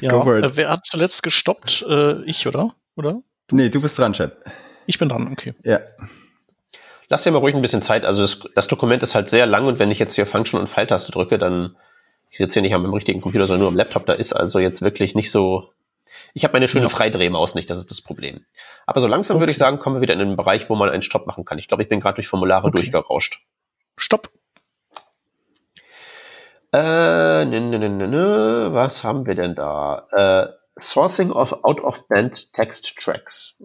ja. go for it. Wer hat zuletzt gestoppt? Äh, ich, oder? Oder? Nee, du bist dran, Chef. Ich bin dran, okay. Ja. Lass dir mal ruhig ein bisschen Zeit. Also das, das Dokument ist halt sehr lang und wenn ich jetzt hier Function und Pfeiltaste drücke, dann ich sitze hier nicht an meinem richtigen Computer, sondern nur am Laptop. Da ist also jetzt wirklich nicht so. Ich habe meine schöne Ja. Freidrehmaus nicht, das ist das Problem. Aber so langsam würde ich sagen, kommen wir wieder in den Bereich, wo man einen Stopp machen kann. Ich glaube, ich bin gerade durch Formulare Okay. durchgerauscht. Stopp. Äh, ne, ne, ne, ne, ne. Was haben wir denn da? Äh, Sourcing of Out-of-Band Text Tracks.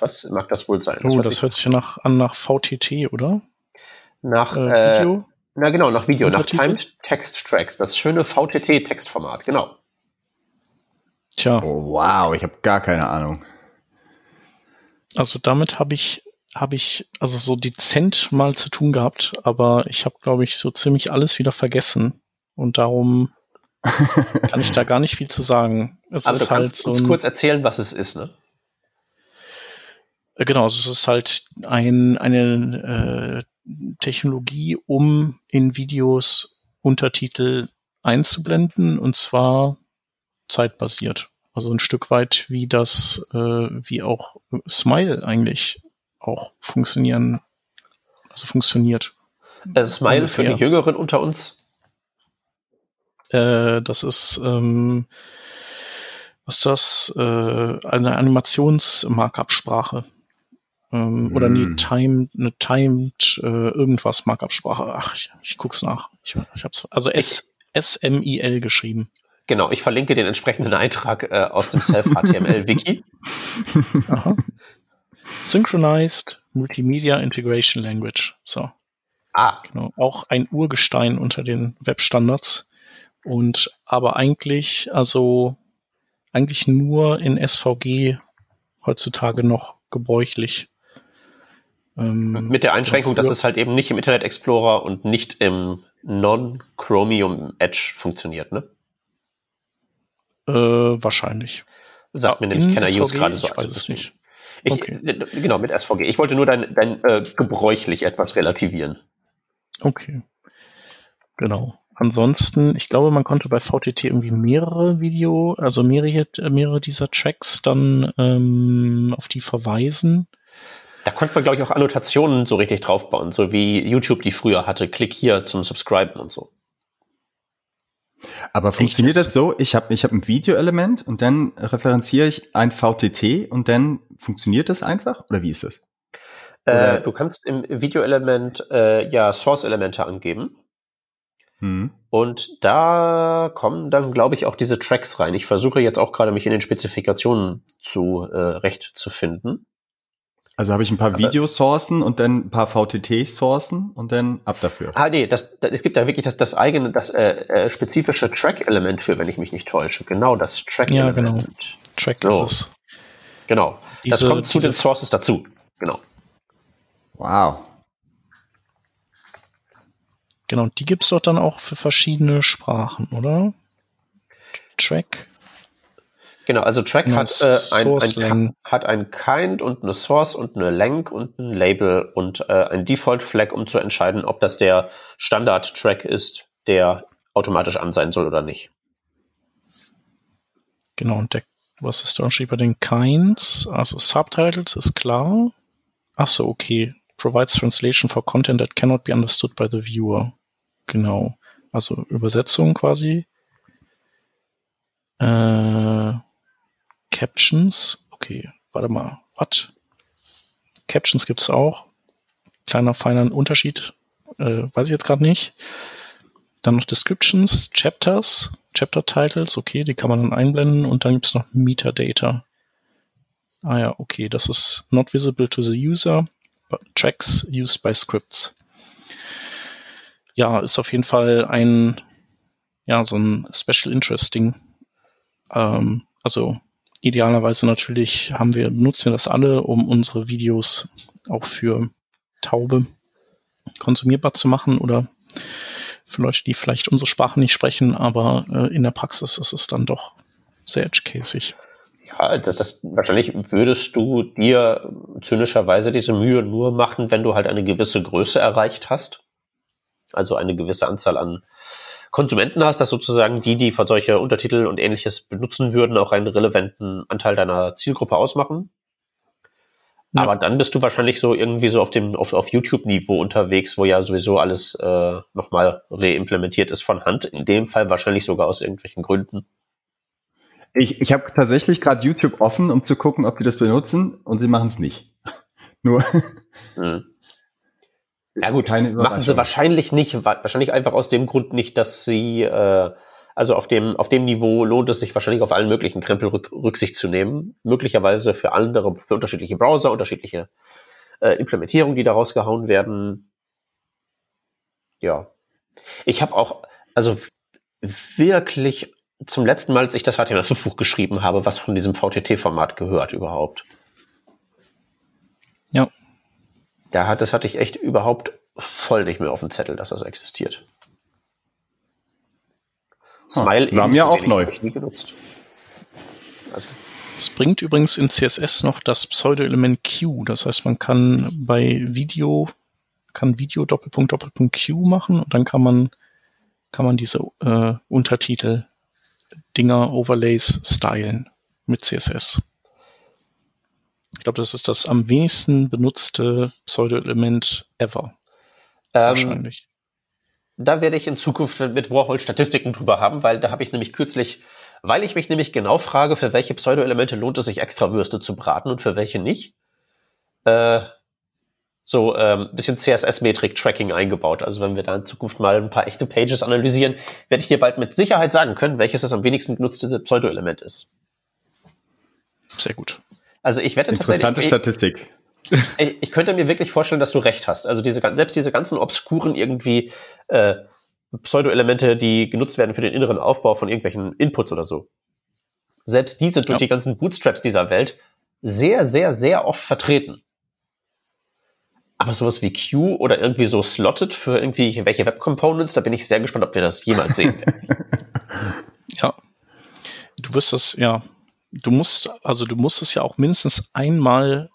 Was mag das wohl sein? Oh, das hört sich nach, an nach VTT, oder? nach Äh, äh, Video? Na genau, nach Video, nach Untertitel? Timed Text Tracks, das schöne VTT-Textformat, genau. Tja, Oh, wow, ich habe gar keine Ahnung. also damit habe ich, habe ich also so dezent mal zu tun gehabt, aber ich habe, glaube ich, so ziemlich alles wieder vergessen. Und darum kann ich da gar nicht viel zu sagen. Es Aber du ist halt kannst so uns kurz erzählen, was es ist, ne? Äh, Genau, also es ist halt ein, eine äh, Technologie, um in Videos Untertitel einzublenden und zwar zeitbasiert. Also ein Stück weit wie das, äh, wie auch Smile eigentlich auch funktionieren, also funktioniert. Äh, Smile für die Ungefähr. Jüngeren unter uns. Äh, das ist, ähm, was ist das? Äh, eine Animations-Markup-Sprache. Ähm, Oder Mm. eine timed, eine timed äh, irgendwas Markup-Sprache. Ach, ich, ich guck's nach. Ich, ich hab's, also S, S-M-I-L geschrieben. Genau, ich verlinke den entsprechenden Eintrag äh, aus dem Self-HTML-Wiki. Synchronized Multimedia Integration Language. So. Ah, Genau, auch ein Urgestein unter den Webstandards. Und aber eigentlich, also eigentlich nur in SVG heutzutage noch gebräuchlich. Ähm, mit der Einschränkung, dass früher- es halt eben nicht im Internet Explorer und nicht im Non-Chromium Edge funktioniert, ne? äh, wahrscheinlich. Sagt mir In nämlich Kenner Use SVG? gerade so. Ich weiß Also es nicht. Ich, okay. Genau, mit SVG. Ich wollte nur dein, dein äh, gebräuchlich etwas relativieren. Okay. Genau. Ansonsten, ich glaube, man konnte bei VTT irgendwie mehrere Video, also mehrere, mehrere dieser Tracks dann ähm, auf die verweisen. Da konnte man, glaube ich, auch Annotationen so richtig draufbauen, so wie YouTube die früher hatte. Klick hier zum Subscriben und so. Aber funktioniert das so? Ich habe ich hab ein Videoelement und dann referenziere ich ein VTT und dann funktioniert das einfach? Oder wie ist das? Äh, du kannst im Videoelement äh, ja Source-Elemente angeben. Hm. Und da kommen dann, glaube ich, auch diese Tracks rein. Ich versuche jetzt auch gerade mich in den Spezifikationen zu äh, recht zu finden. Also habe ich ein paar Videosourcen und dann ein paar VTT-Sourcen und dann ab dafür. Ah, nee, das, das, es gibt da wirklich das, das eigene, das äh, äh, spezifische Track-Element für, wenn ich mich nicht täusche. Genau, das Track-Element. Ja, genau. Track so. ist es. Genau. Diese, das kommt zu den Sources dazu. Genau. Wow. Genau, die gibt es doch dann auch für verschiedene Sprachen, oder? Track. Genau, also Track hat, äh, ein, ein, hat ein Kind und eine Source und eine Lenk und ein Label und äh, ein Default Flag, um zu entscheiden, ob das der Standard Track ist, der automatisch an sein soll oder nicht. Genau, und der, was ist da bei den Kinds? Also Subtitles ist klar. Achso, okay. Provides translation for content that cannot be understood by the viewer. Genau. Also Übersetzung quasi. Äh, Captions. Okay, warte mal. Was? Captions gibt es auch. Kleiner, feiner Unterschied. Äh, weiß ich jetzt gerade nicht. Dann noch Descriptions, Chapters, Chapter Titles, okay, die kann man dann einblenden und dann gibt es noch Metadata. Ah ja, okay, das ist not visible to the user, but tracks used by scripts. Ja, ist auf jeden Fall ein, ja, so ein Special Interesting. Ähm, also idealerweise natürlich haben wir, nutzen wir das alle, um unsere Videos auch für Taube konsumierbar zu machen oder für Leute, die vielleicht unsere Sprache nicht sprechen, aber äh, in der Praxis ist es dann doch sehr edge-casig. Ja, das, das, wahrscheinlich würdest du dir zynischerweise diese Mühe nur machen, wenn du halt eine gewisse Größe erreicht hast. Also eine gewisse Anzahl an Konsumenten hast, dass sozusagen die, die von solche Untertitel und ähnliches benutzen würden, auch einen relevanten Anteil deiner Zielgruppe ausmachen. Ja. Aber dann bist du wahrscheinlich so irgendwie so auf dem auf, auf YouTube-Niveau unterwegs, wo ja sowieso alles äh, nochmal reimplementiert ist von Hand. In dem Fall wahrscheinlich sogar aus irgendwelchen Gründen. Ich, ich habe tatsächlich gerade YouTube offen, um zu gucken, ob die das benutzen, und sie machen es nicht. Nur. Hm. Ja gut, Keine machen sie wahrscheinlich nicht, wahrscheinlich einfach aus dem Grund nicht, dass sie, äh, also auf dem, auf dem Niveau lohnt es sich wahrscheinlich auf allen möglichen Krempel Rück, Rücksicht zu nehmen. Möglicherweise für andere, für unterschiedliche Browser, unterschiedliche äh, Implementierungen, die daraus gehauen werden. Ja. Ich habe auch, also wirklich zum letzten Mal, als ich das HTML5-Buch geschrieben habe, was von diesem VTT-Format gehört überhaupt. Ja, da hat, das hatte ich echt überhaupt voll nicht mehr auf dem Zettel, dass das existiert. Smile war mir auch neu. Nie genutzt. Also. Es bringt übrigens in CSS noch das Pseudo-Element Q. Das heißt, man kann bei Video, kann Video Doppelpunkt Doppelpunkt Q machen und dann kann man, kann man diese äh, Untertitel Dinger, Overlays stylen mit CSS. Ich glaube, das ist das am wenigsten benutzte Pseudo-Element ever. Ähm, Wahrscheinlich. Da werde ich in Zukunft mit Warhol Statistiken drüber haben, weil da habe ich nämlich kürzlich, weil ich mich nämlich genau frage, für welche Pseudo-Elemente lohnt es sich extra Würste zu braten und für welche nicht. Äh, so ähm, bisschen CSS-Metrik-Tracking eingebaut. Also wenn wir da in Zukunft mal ein paar echte Pages analysieren, werde ich dir bald mit Sicherheit sagen können, welches das am wenigsten genutzte Pseudo-Element ist. Sehr gut. Also ich wette Interessante Statistik. Ich, ich, könnte mir wirklich vorstellen, dass du recht hast. Also diese, selbst diese ganzen obskuren irgendwie äh, Pseudo-Elemente, die genutzt werden für den inneren Aufbau von irgendwelchen Inputs oder so. Selbst die sind durch ja. die ganzen Bootstraps dieser Welt sehr, sehr, sehr oft vertreten. Aber sowas wie Q oder irgendwie so slotted für irgendwie welche Web-Components, da bin ich sehr gespannt, ob wir das jemals sehen ja. Du wirst das, ja, du musst, also du musst es ja auch mindestens einmal,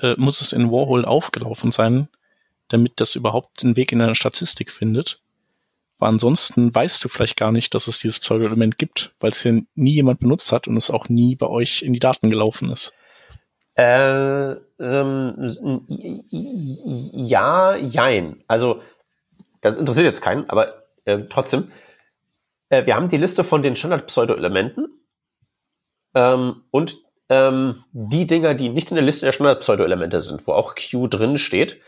äh, muss es in Warhol aufgelaufen sein, damit das überhaupt den Weg in eine Statistik findet. Aber ansonsten weißt du vielleicht gar nicht, dass es dieses Pseudo-Element gibt, weil es hier nie jemand benutzt hat und es auch nie bei euch in die Daten gelaufen ist. Äh, ähm, ja, jein. Also, das interessiert jetzt keinen, aber äh, trotzdem. Äh, wir haben die Liste von den Standard-Pseudo-Elementen ähm, und ähm, die Dinger, die nicht in der Liste der Standard-Pseudo-Elemente sind, wo auch Q drin steht,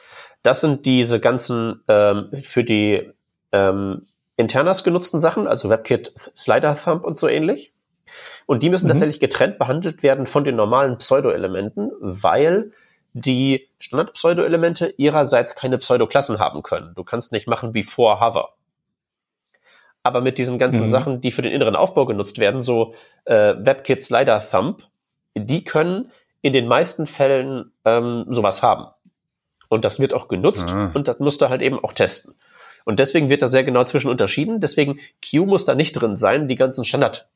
das sind diese ganzen ähm, für die ähm, Internas genutzten Sachen, also WebKit, Slider Thumb und so ähnlich. Und die müssen mhm. tatsächlich getrennt behandelt werden von den normalen Pseudo-Elementen, weil die Standard-Pseudo-Elemente ihrerseits keine Pseudo-Klassen haben können. Du kannst nicht machen before hover. Aber mit diesen ganzen mhm. Sachen, die für den inneren Aufbau genutzt werden, so äh, WebKit Slider Thumb, die können in den meisten Fällen ähm, sowas haben. Und das wird auch genutzt ah. und das musst du halt eben auch testen. Und deswegen wird da sehr genau zwischen unterschieden. Deswegen Q muss da nicht drin sein. Die ganzen Standard,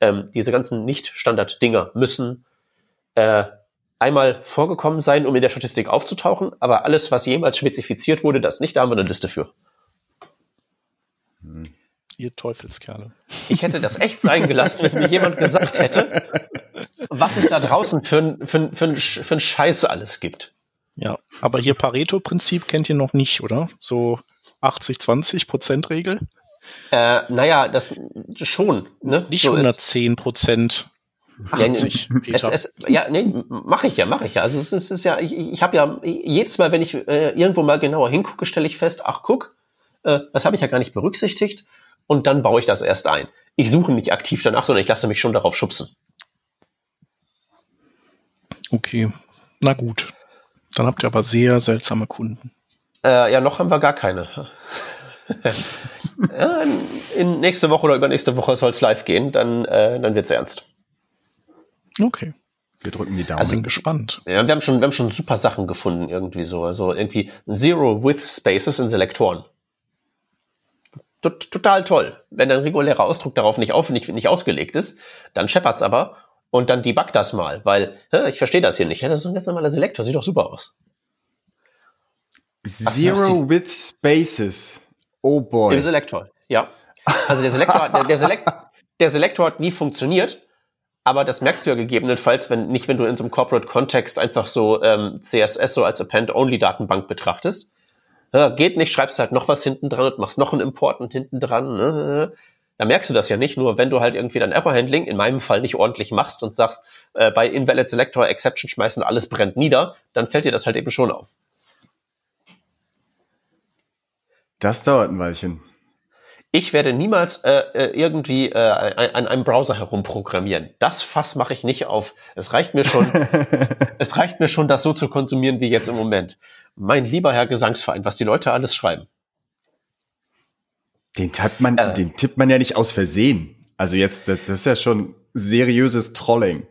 ähm, diese ganzen Nicht-Standard-Dinger müssen äh, einmal vorgekommen sein, um in der Statistik aufzutauchen. Aber alles, was jemals spezifiziert wurde, das nicht, da haben wir eine Liste für. Hm. Ihr Teufelskerle. Ich hätte das echt sein gelassen, wenn mir jemand gesagt hätte, was es da draußen für, für, für, für ein Scheiß alles gibt. Ja, aber hier Pareto-Prinzip kennt ihr noch nicht, oder? So 80-20 Prozent Regel? Äh, naja, das schon. Ne? Nicht so 110 Prozent. 80, ja, es, es, ja, nee, mache ich ja, mache ich ja. Also es ist, es ist ja, ich, ich habe ja jedes Mal, wenn ich äh, irgendwo mal genauer hingucke, stelle ich fest, ach guck, äh, das habe ich ja gar nicht berücksichtigt und dann baue ich das erst ein. Ich suche nicht aktiv danach, sondern ich lasse mich schon darauf schubsen. Okay, na gut. Dann habt ihr aber sehr seltsame Kunden. Äh, ja, noch haben wir gar keine. ja, in, in, nächste Woche oder übernächste Woche soll es live gehen, dann, äh, dann wird's ernst. Okay. Wir drücken die Daumen. Also, bin gespannt. Ja, wir haben schon, wir haben schon super Sachen gefunden irgendwie so. Also irgendwie Zero with Spaces in Selektoren. Total toll. Wenn ein regulärer Ausdruck darauf nicht auf, nicht, nicht ausgelegt ist, dann scheppert's aber und dann debug das mal, weil hä, ich verstehe das hier nicht. Das ist ein ganz normaler Selektor, sieht doch super aus. Zero with Spaces. Oh boy. Im Selektor, ja. Also der Selektor, der, der, Selekt, der Selektor hat nie funktioniert, aber das merkst du ja gegebenenfalls, wenn nicht, wenn du in so einem Corporate-Kontext einfach so ähm, CSS so als Append-Only-Datenbank betrachtest. Ja, geht nicht, schreibst halt noch was hinten dran und machst noch einen Import und hinten dran. Ne? Da merkst du das ja nicht, nur wenn du halt irgendwie dein Error-Handling, in meinem Fall nicht ordentlich machst und sagst, äh, bei Invalid Selector Exception schmeißen alles brennt nieder, dann fällt dir das halt eben schon auf. Das dauert ein Weilchen. Ich werde niemals äh, äh irgendwie äh, an einem Browser herumprogrammieren. Das Fass mache ich nicht auf. Es reicht mir schon, es reicht mir schon, das so zu konsumieren wie jetzt im Moment. Mein lieber Herr Gesangsverein, was die Leute alles schreiben. Den tippt man, äh, den tippt man ja nicht aus Versehen. Also jetzt, das, das ist ja schon seriöses Trolling.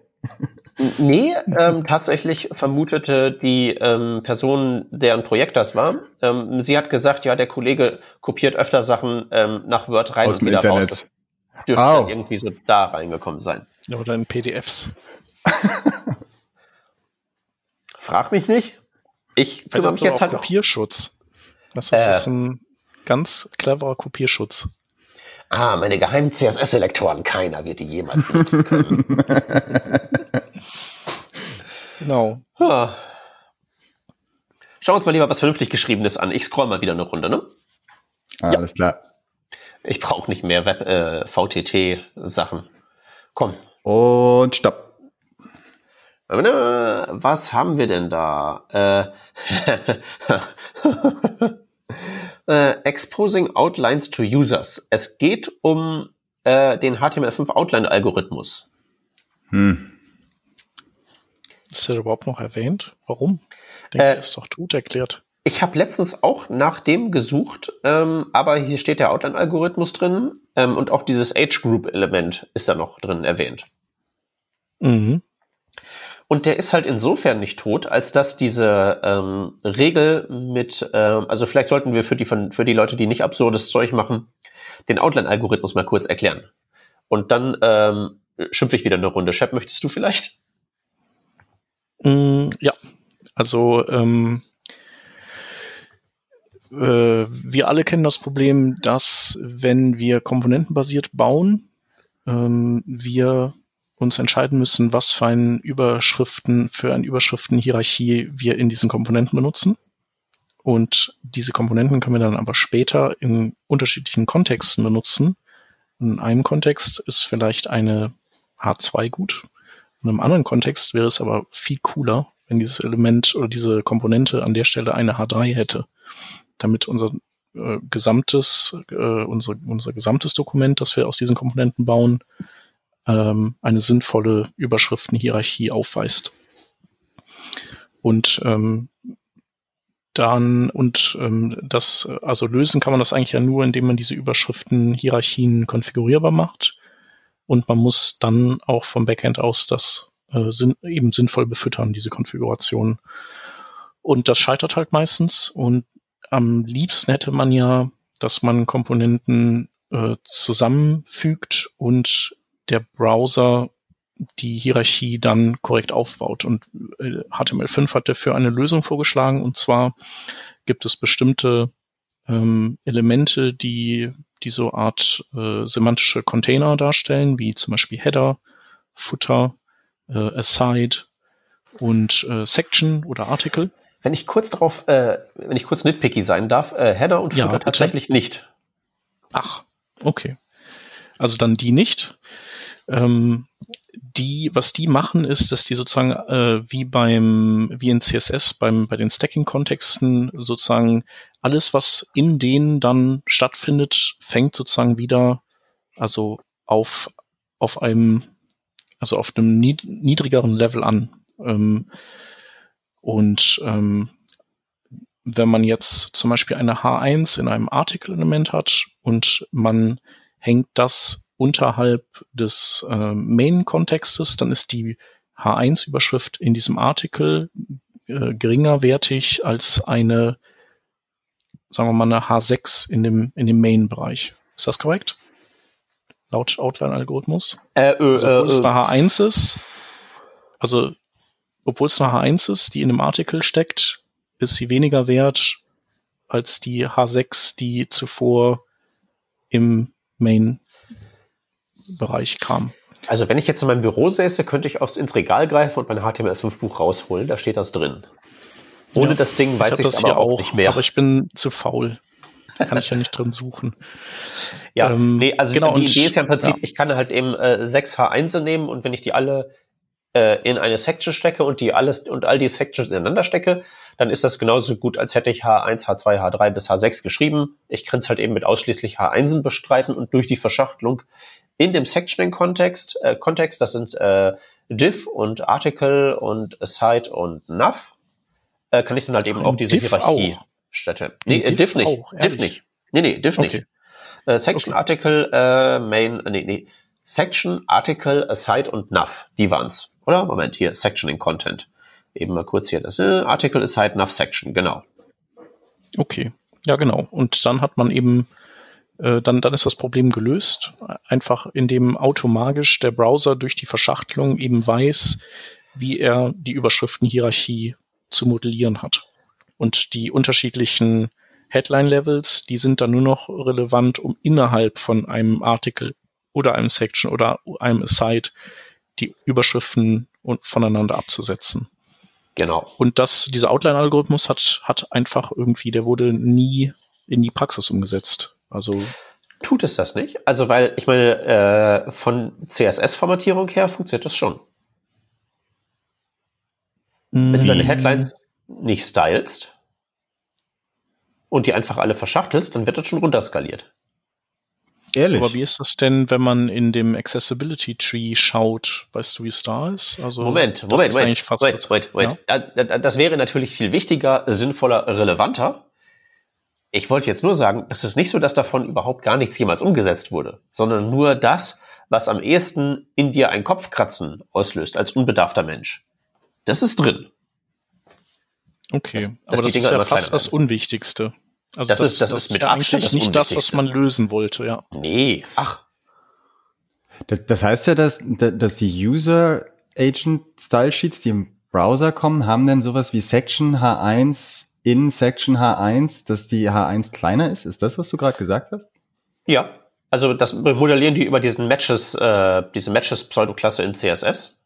Nee, ähm, tatsächlich vermutete die ähm, Person, deren Projekt das war, ähm, sie hat gesagt, ja, der Kollege kopiert öfter Sachen ähm, nach Word rein Aus und wieder Internet. raus. Das dürfte oh. irgendwie so da reingekommen sein. Oder in PDFs. Frag mich nicht. Ich kümmere mich jetzt halt Kopierschutz. Das ist, äh, ist ein ganz cleverer Kopierschutz. Ah, meine geheimen CSS-Selektoren. Keiner wird die jemals benutzen können. Genau. Ja. Schauen wir uns mal lieber was vernünftig Geschriebenes an. Ich scroll mal wieder eine Runde, ne? Ah, ja. Alles klar. Ich brauche nicht mehr Web, äh, VTT-Sachen. Komm. Und stopp. Was haben wir denn da? Äh, äh, exposing Outlines to Users. Es geht um äh, den HTML5 Outline-Algorithmus. Hm. Ist der überhaupt noch erwähnt? Warum? Denke, äh, ist doch tot erklärt. Ich habe letztens auch nach dem gesucht, ähm, aber hier steht der Outline-Algorithmus drin ähm, und auch dieses Age-Group-Element ist da noch drin erwähnt. Mhm. Und der ist halt insofern nicht tot, als dass diese ähm, Regel mit, ähm, also vielleicht sollten wir für die, für die Leute, die nicht absurdes Zeug machen, den Outline-Algorithmus mal kurz erklären. Und dann ähm, schimpfe ich wieder eine Runde. Shep, möchtest du vielleicht? Mm, ja, also ähm, äh, wir alle kennen das Problem, dass wenn wir komponentenbasiert bauen, ähm, wir uns entscheiden müssen, was für ein Überschriften, für eine Überschriftenhierarchie wir in diesen Komponenten benutzen. Und diese Komponenten können wir dann aber später in unterschiedlichen Kontexten benutzen. In einem Kontext ist vielleicht eine H2 gut. In einem anderen Kontext wäre es aber viel cooler, wenn dieses Element oder diese Komponente an der Stelle eine H3 hätte, damit unser äh, gesamtes, äh, unser, unser gesamtes Dokument, das wir aus diesen Komponenten bauen, ähm, eine sinnvolle Überschriftenhierarchie aufweist. Und ähm, dann und ähm, das, also lösen kann man das eigentlich ja nur, indem man diese Überschriftenhierarchien konfigurierbar macht. Und man muss dann auch vom Backend aus das äh, sinn, eben sinnvoll befüttern, diese Konfiguration. Und das scheitert halt meistens. Und am liebsten hätte man ja, dass man Komponenten äh, zusammenfügt und der Browser die Hierarchie dann korrekt aufbaut. Und äh, HTML5 hat dafür eine Lösung vorgeschlagen. Und zwar gibt es bestimmte ähm, Elemente, die die so Art äh, semantische Container darstellen, wie zum Beispiel Header, Footer, äh, Aside und äh, Section oder Article. Wenn ich kurz drauf, äh, wenn ich kurz nitpicky sein darf, äh, Header und Footer ja, tatsächlich nicht. Ach, okay. Also dann die nicht. Ähm, die, was die machen, ist, dass die sozusagen äh, wie beim, wie in CSS, beim, bei den Stacking-Kontexten sozusagen alles, was in denen dann stattfindet, fängt sozusagen wieder, also auf, auf einem, also auf einem niedrigeren Level an. Ähm, und ähm, wenn man jetzt zum Beispiel eine H1 in einem Artikel-Element hat und man hängt das unterhalb des äh, Main-Kontextes, dann ist die H1-Überschrift in diesem Artikel äh, geringerwertig als eine, sagen wir mal, eine H6 in dem, in dem Main-Bereich. Ist das korrekt? Laut Outline-Algorithmus? Äh, äh, also, obwohl äh, es eine H1 ist, also obwohl es eine H1 ist, die in dem Artikel steckt, ist sie weniger wert als die H6, die zuvor im Main Bereich kam. Also wenn ich jetzt in meinem Büro säße, könnte ich aufs, ins Regal greifen und mein HTML5-Buch rausholen. Da steht das drin. Ohne ja, das Ding weiß ich es aber auch, nicht mehr. Aber ich bin zu faul. Da kann ich ja nicht drin suchen. Ja, ähm, nee, also genau, die Idee ist ja im Prinzip, ja. ich kann halt eben äh, 6 H1 nehmen und wenn ich die alle äh, in eine Section stecke und die alles und all die Sections ineinander stecke, dann ist das genauso gut, als hätte ich H1, H2, H3 bis H6 geschrieben. Ich kann es halt eben mit ausschließlich H1 bestreiten und durch die Verschachtelung in dem Sectioning-Kontext, äh, Kontext, das sind äh, div und Article und aside und nav, äh, kann ich dann halt eben auch diese div Hierarchie auch. stätte. Nee, äh, div, nicht. Auch, div nicht. Nee, nee, div okay. nicht. Äh, Section, okay. Article, äh, Main, äh, nee, nee. Section, Article, Aside und Nav, die waren's. Oder? Moment, hier, Sectioning Content. Eben mal kurz hier das äh, Article, Aside, Nav, Section, genau. Okay, ja genau. Und dann hat man eben äh, dann, dann ist das Problem gelöst. Einfach indem automagisch der Browser durch die Verschachtelung eben weiß, wie er die Überschriftenhierarchie zu modellieren hat. Und die unterschiedlichen Headline-Levels, die sind dann nur noch relevant, um innerhalb von einem Artikel oder einem Section oder einem Aside die Überschriften voneinander abzusetzen. Genau. Und das, dieser Outline-Algorithmus hat, hat einfach irgendwie, der wurde nie in die Praxis umgesetzt. Also tut es das nicht? Also weil ich meine, äh, von CSS-Formatierung her funktioniert das schon. Wenn du deine mm. Headlines nicht stylst und die einfach alle verschachtelst, dann wird das schon runterskaliert. Ehrlich? Aber wie ist das denn, wenn man in dem Accessibility Tree schaut? Weißt du, wie es da ist? Also, Moment, Moment, Moment, Moment, Moment, Moment. Ja? Das wäre natürlich viel wichtiger, sinnvoller, relevanter. Ich wollte jetzt nur sagen, es ist nicht so, dass davon überhaupt gar nichts jemals umgesetzt wurde, sondern nur das, was am ehesten in dir ein Kopfkratzen auslöst als unbedarfter Mensch. Das ist drin. Okay, dass, aber das ist ja fast das Unwichtigste. Also das, das, ist, das, das ist mit ja Abstand nicht das, was man lösen wollte, ja. Nee, ach. Das, das heißt ja, dass, dass die User Agent Style Sheets, die im Browser kommen, haben denn sowas wie Section H1 in Section H1, dass die H1 kleiner ist? Ist das, was du gerade gesagt hast? Ja, also das modellieren die über diesen Matches, äh, diese Matches-Pseudoklasse in CSS.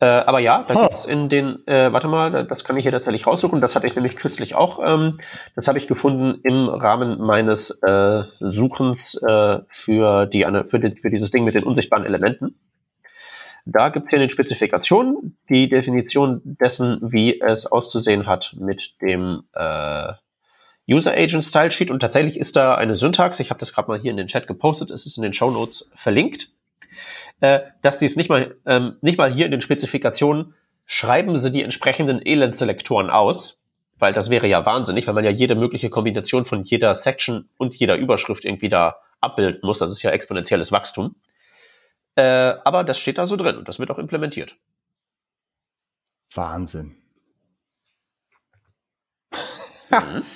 Äh, aber ja, da oh. gibt's in den, äh, warte mal, das kann ich hier tatsächlich raussuchen. Das hatte ich nämlich kürzlich auch. Ähm, das habe ich gefunden im Rahmen meines äh, Suchens äh, für, die, für, die, für dieses Ding mit den unsichtbaren Elementen. Da gibt's hier in den Spezifikationen die Definition dessen, wie es auszusehen hat mit dem äh, User Agent Style Sheet. Und tatsächlich ist da eine Syntax, ich habe das gerade mal hier in den Chat gepostet, es ist in den Show Notes verlinkt, äh, dass die es nicht mal, ähm, nicht mal hier in den Spezifikationen schreiben sie die entsprechenden Elend-Selektoren aus, weil das wäre ja wahnsinnig, weil man ja jede mögliche Kombination von jeder Section und jeder Überschrift irgendwie da abbilden muss. Das ist ja exponentielles Wachstum. Äh, aber das steht da so drin und das wird auch implementiert. Wahnsinn. Mhm.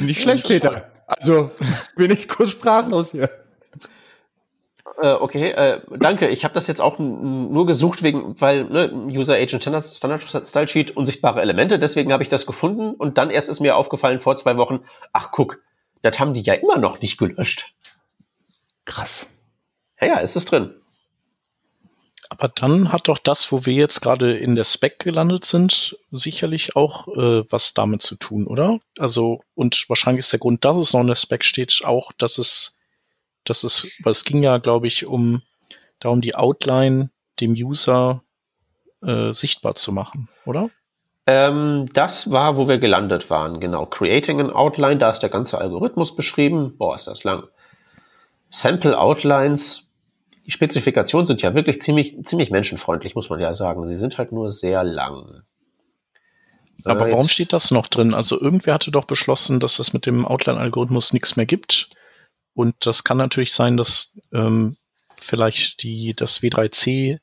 Nicht schlecht, Peter. Also bin ich kurz sprachlos hier. Äh, okay, äh, danke. Ich habe das jetzt auch nur gesucht wegen, weil ne, User Agent Standard, Standard Style Sheet unsichtbare Elemente. Deswegen habe ich das gefunden und dann erst ist mir aufgefallen vor zwei Wochen. Ach guck, das haben die ja immer noch nicht gelöscht. Krass. Ja, ja, ist es drin. Aber dann hat doch das, wo wir jetzt gerade in der Spec gelandet sind, sicherlich auch äh, was damit zu tun, oder? Also, und wahrscheinlich ist der Grund, dass es noch in der Spec steht, auch, dass es, dass es, weil es ging ja, glaube ich, um darum, die Outline dem User äh, sichtbar zu machen, oder? Ähm, das war, wo wir gelandet waren, genau. Creating an Outline, da ist der ganze Algorithmus beschrieben. Boah, ist das lang. Sample Outlines, die Spezifikationen sind ja wirklich ziemlich, ziemlich menschenfreundlich, muss man ja sagen. Sie sind halt nur sehr lang. Aber äh, warum steht das noch drin? Also irgendwer hatte doch beschlossen, dass es mit dem Outline-Algorithmus nichts mehr gibt. Und das kann natürlich sein, dass ähm, vielleicht die, das W3C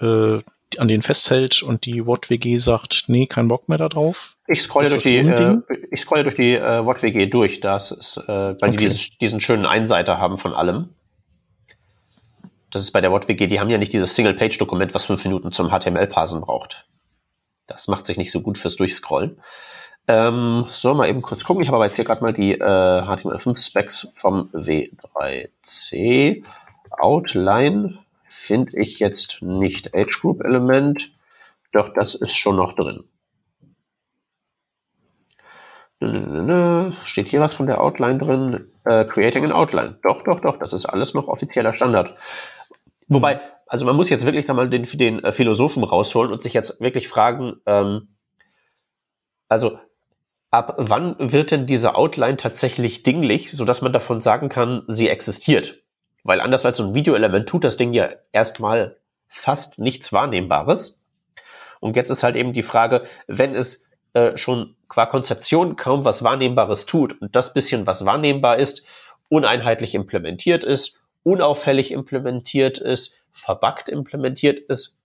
äh, an den festhält und die WOT-WG sagt, nee, kein Bock mehr da drauf. Ich scrolle durch die, äh, ich scrolle durch die äh, WOT-WG durch, das ist, äh, weil okay. die dieses, diesen schönen Einseiter haben von allem. Das ist bei der WOT-WG, die haben ja nicht dieses Single-Page-Dokument, was fünf Minuten zum HTML-Parsen braucht. Das macht sich nicht so gut fürs Durchscrollen. Ähm, so, mal eben kurz gucken. Ich habe aber jetzt hier gerade mal die äh, HTML5-Specs vom W3C. Outline finde ich jetzt nicht Age Group Element, doch das ist schon noch drin. Steht hier was von der Outline drin? Äh, creating an Outline. Doch, doch, doch, das ist alles noch offizieller Standard. Wobei, also man muss jetzt wirklich da mal den, den äh, Philosophen rausholen und sich jetzt wirklich fragen, ähm, also ab wann wird denn diese Outline tatsächlich dinglich, sodass man davon sagen kann, sie existiert? Weil anders als so ein Videoelement tut das Ding ja erstmal fast nichts Wahrnehmbares. Und jetzt ist halt eben die Frage, wenn es äh, schon qua Konzeption kaum was Wahrnehmbares tut und das bisschen, was wahrnehmbar ist, uneinheitlich implementiert ist, unauffällig implementiert ist, verbuggt implementiert ist,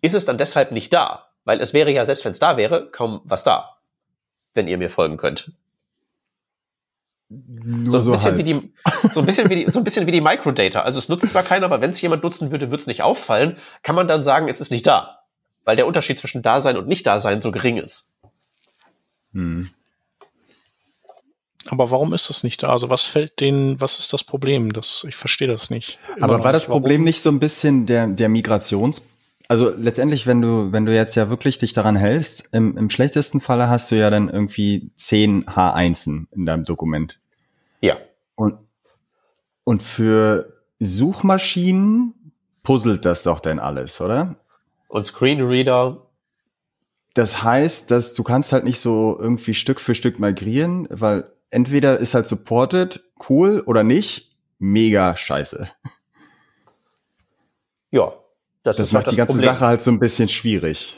ist es dann deshalb nicht da. Weil es wäre ja, selbst wenn es da wäre, kaum was da. Wenn ihr mir folgen könnt. Nur so, ein bisschen wie die, so ein bisschen wie die, so ein bisschen wie die Microdata. Also es nutzt zwar keiner, aber wenn es jemand nutzen würde, wird es nicht auffallen. Kann man dann sagen, es ist nicht da, weil der Unterschied zwischen Dasein und Nicht-Dasein so gering ist. Hm. Aber warum ist das nicht da? Also was fällt denen, was ist das Problem? Das, ich verstehe das nicht. Aber war das Problem nicht so ein bisschen der, der Migrations, also letztendlich, wenn du, wenn du jetzt ja wirklich dich daran hältst, im, im schlechtesten Falle hast du ja dann irgendwie 10 H1 in deinem Dokument. Ja. Und, und für Suchmaschinen puzzelt das doch denn alles, oder? Und Screenreader. Das heißt, dass du kannst halt nicht so irgendwie Stück für Stück migrieren, weil entweder ist halt supported, cool oder nicht, mega scheiße. Ja, das, das macht die ganze Problem. Sache halt so ein bisschen schwierig.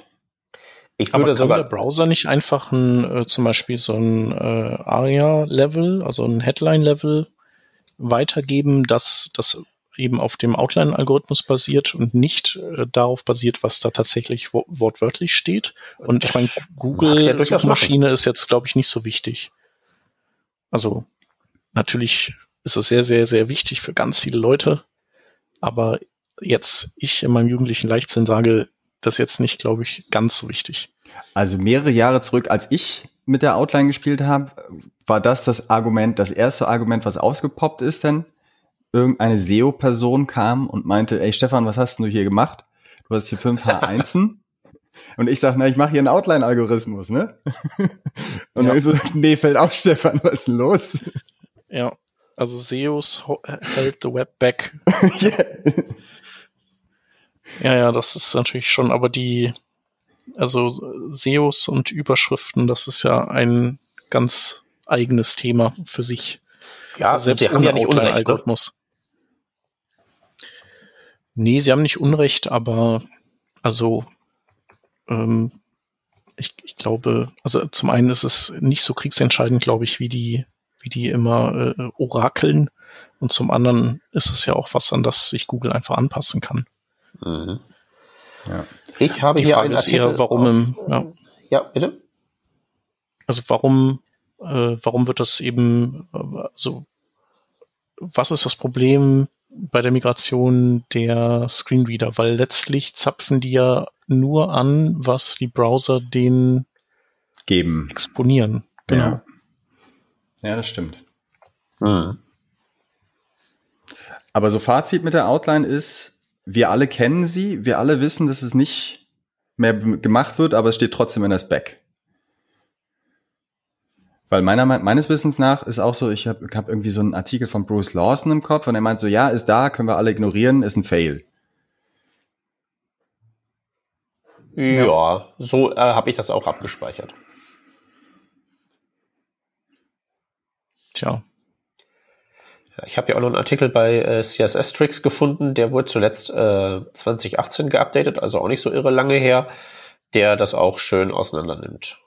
Ich würde Aber kann sogar der Browser nicht einfach ein, äh, zum Beispiel so ein äh, ARIA-Level, also ein Headline-Level weitergeben, dass das eben auf dem Outline-Algorithmus basiert und nicht äh, darauf basiert, was da tatsächlich wo wortwörtlich steht. Und ich meine, Google-Maschine ist jetzt, glaube ich, nicht so wichtig. Also natürlich ist es sehr, sehr, sehr wichtig für ganz viele Leute. Aber jetzt ich in meinem jugendlichen Leichtsinn sage, das jetzt nicht, glaube ich, ganz so wichtig. Also mehrere Jahre zurück, als ich mit der Outline gespielt habe, war das das Argument, das erste Argument, was ausgepoppt ist denn? Irgendeine SEO-Person kam und meinte, ey Stefan, was hast du hier gemacht? Du hast hier fünf H1en. und ich sage, na, ich mache hier einen Outline-Algorithmus, ne? und ja. dann ich so, nee, fällt auf, Stefan, was ist denn los? Ja, also SEOs hält the web back. yeah. Ja, ja, das ist natürlich schon, aber die, also SEOs und Überschriften, das ist ja ein ganz eigenes Thema für sich. Ja, selbst sie haben ja nicht Unrecht, ne? Algorithmus. Ne? Nee, sie haben nicht Unrecht, aber also ähm, ich, ich glaube, also zum einen ist es nicht so kriegsentscheidend, glaube ich, wie die, wie die immer äh, orakeln. Und zum anderen ist es ja auch was, an das sich Google einfach anpassen kann. Mhm. Ja. Ich habe Die hier Frage ist eher, warum auf, im, ja. ja, bitte. Also warum, äh, warum wird das eben äh, so? Was ist das Problem bei der Migration der Screenreader? Weil letztlich zapfen die ja nur an, was die Browser denen geben, exponieren. Genau. Ja, ja das stimmt. Mhm. Aber so Fazit mit der Outline ist, wir alle kennen sie, wir alle wissen, dass es nicht mehr gemacht wird, aber es steht trotzdem in der Spec. Weil meiner, meines Wissens nach ist auch so, ich habe hab irgendwie so einen Artikel von Bruce Lawson im Kopf und er meint so, ja, ist da, können wir alle ignorieren, ist ein Fail. Ja, so äh, habe ich das auch abgespeichert. Tja, ich habe ja auch noch einen Artikel bei äh, CSS Tricks gefunden, der wurde zuletzt äh, 2018 geupdatet, also auch nicht so irre lange her, der das auch schön auseinander nimmt.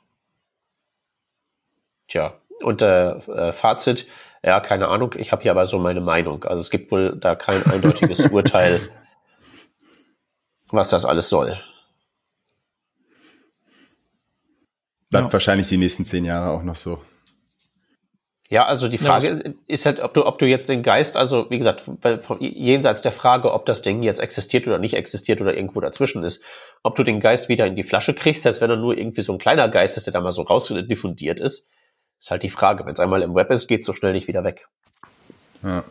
Tja, und äh, äh, Fazit, ja, keine Ahnung, ich habe hier aber so meine Meinung. Also es gibt wohl da kein eindeutiges Urteil, was das alles soll. Bleibt ja. wahrscheinlich die nächsten zehn Jahre auch noch so. Ja, also die Frage ja, ist halt, ob du, ob du jetzt den Geist, also wie gesagt, von, jenseits der Frage, ob das Ding jetzt existiert oder nicht existiert oder irgendwo dazwischen ist, ob du den Geist wieder in die Flasche kriegst, selbst wenn er nur irgendwie so ein kleiner Geist ist, der da mal so raus diffundiert ist, ist halt die Frage. Wenn es einmal im Web ist, geht es so schnell nicht wieder weg. Ja.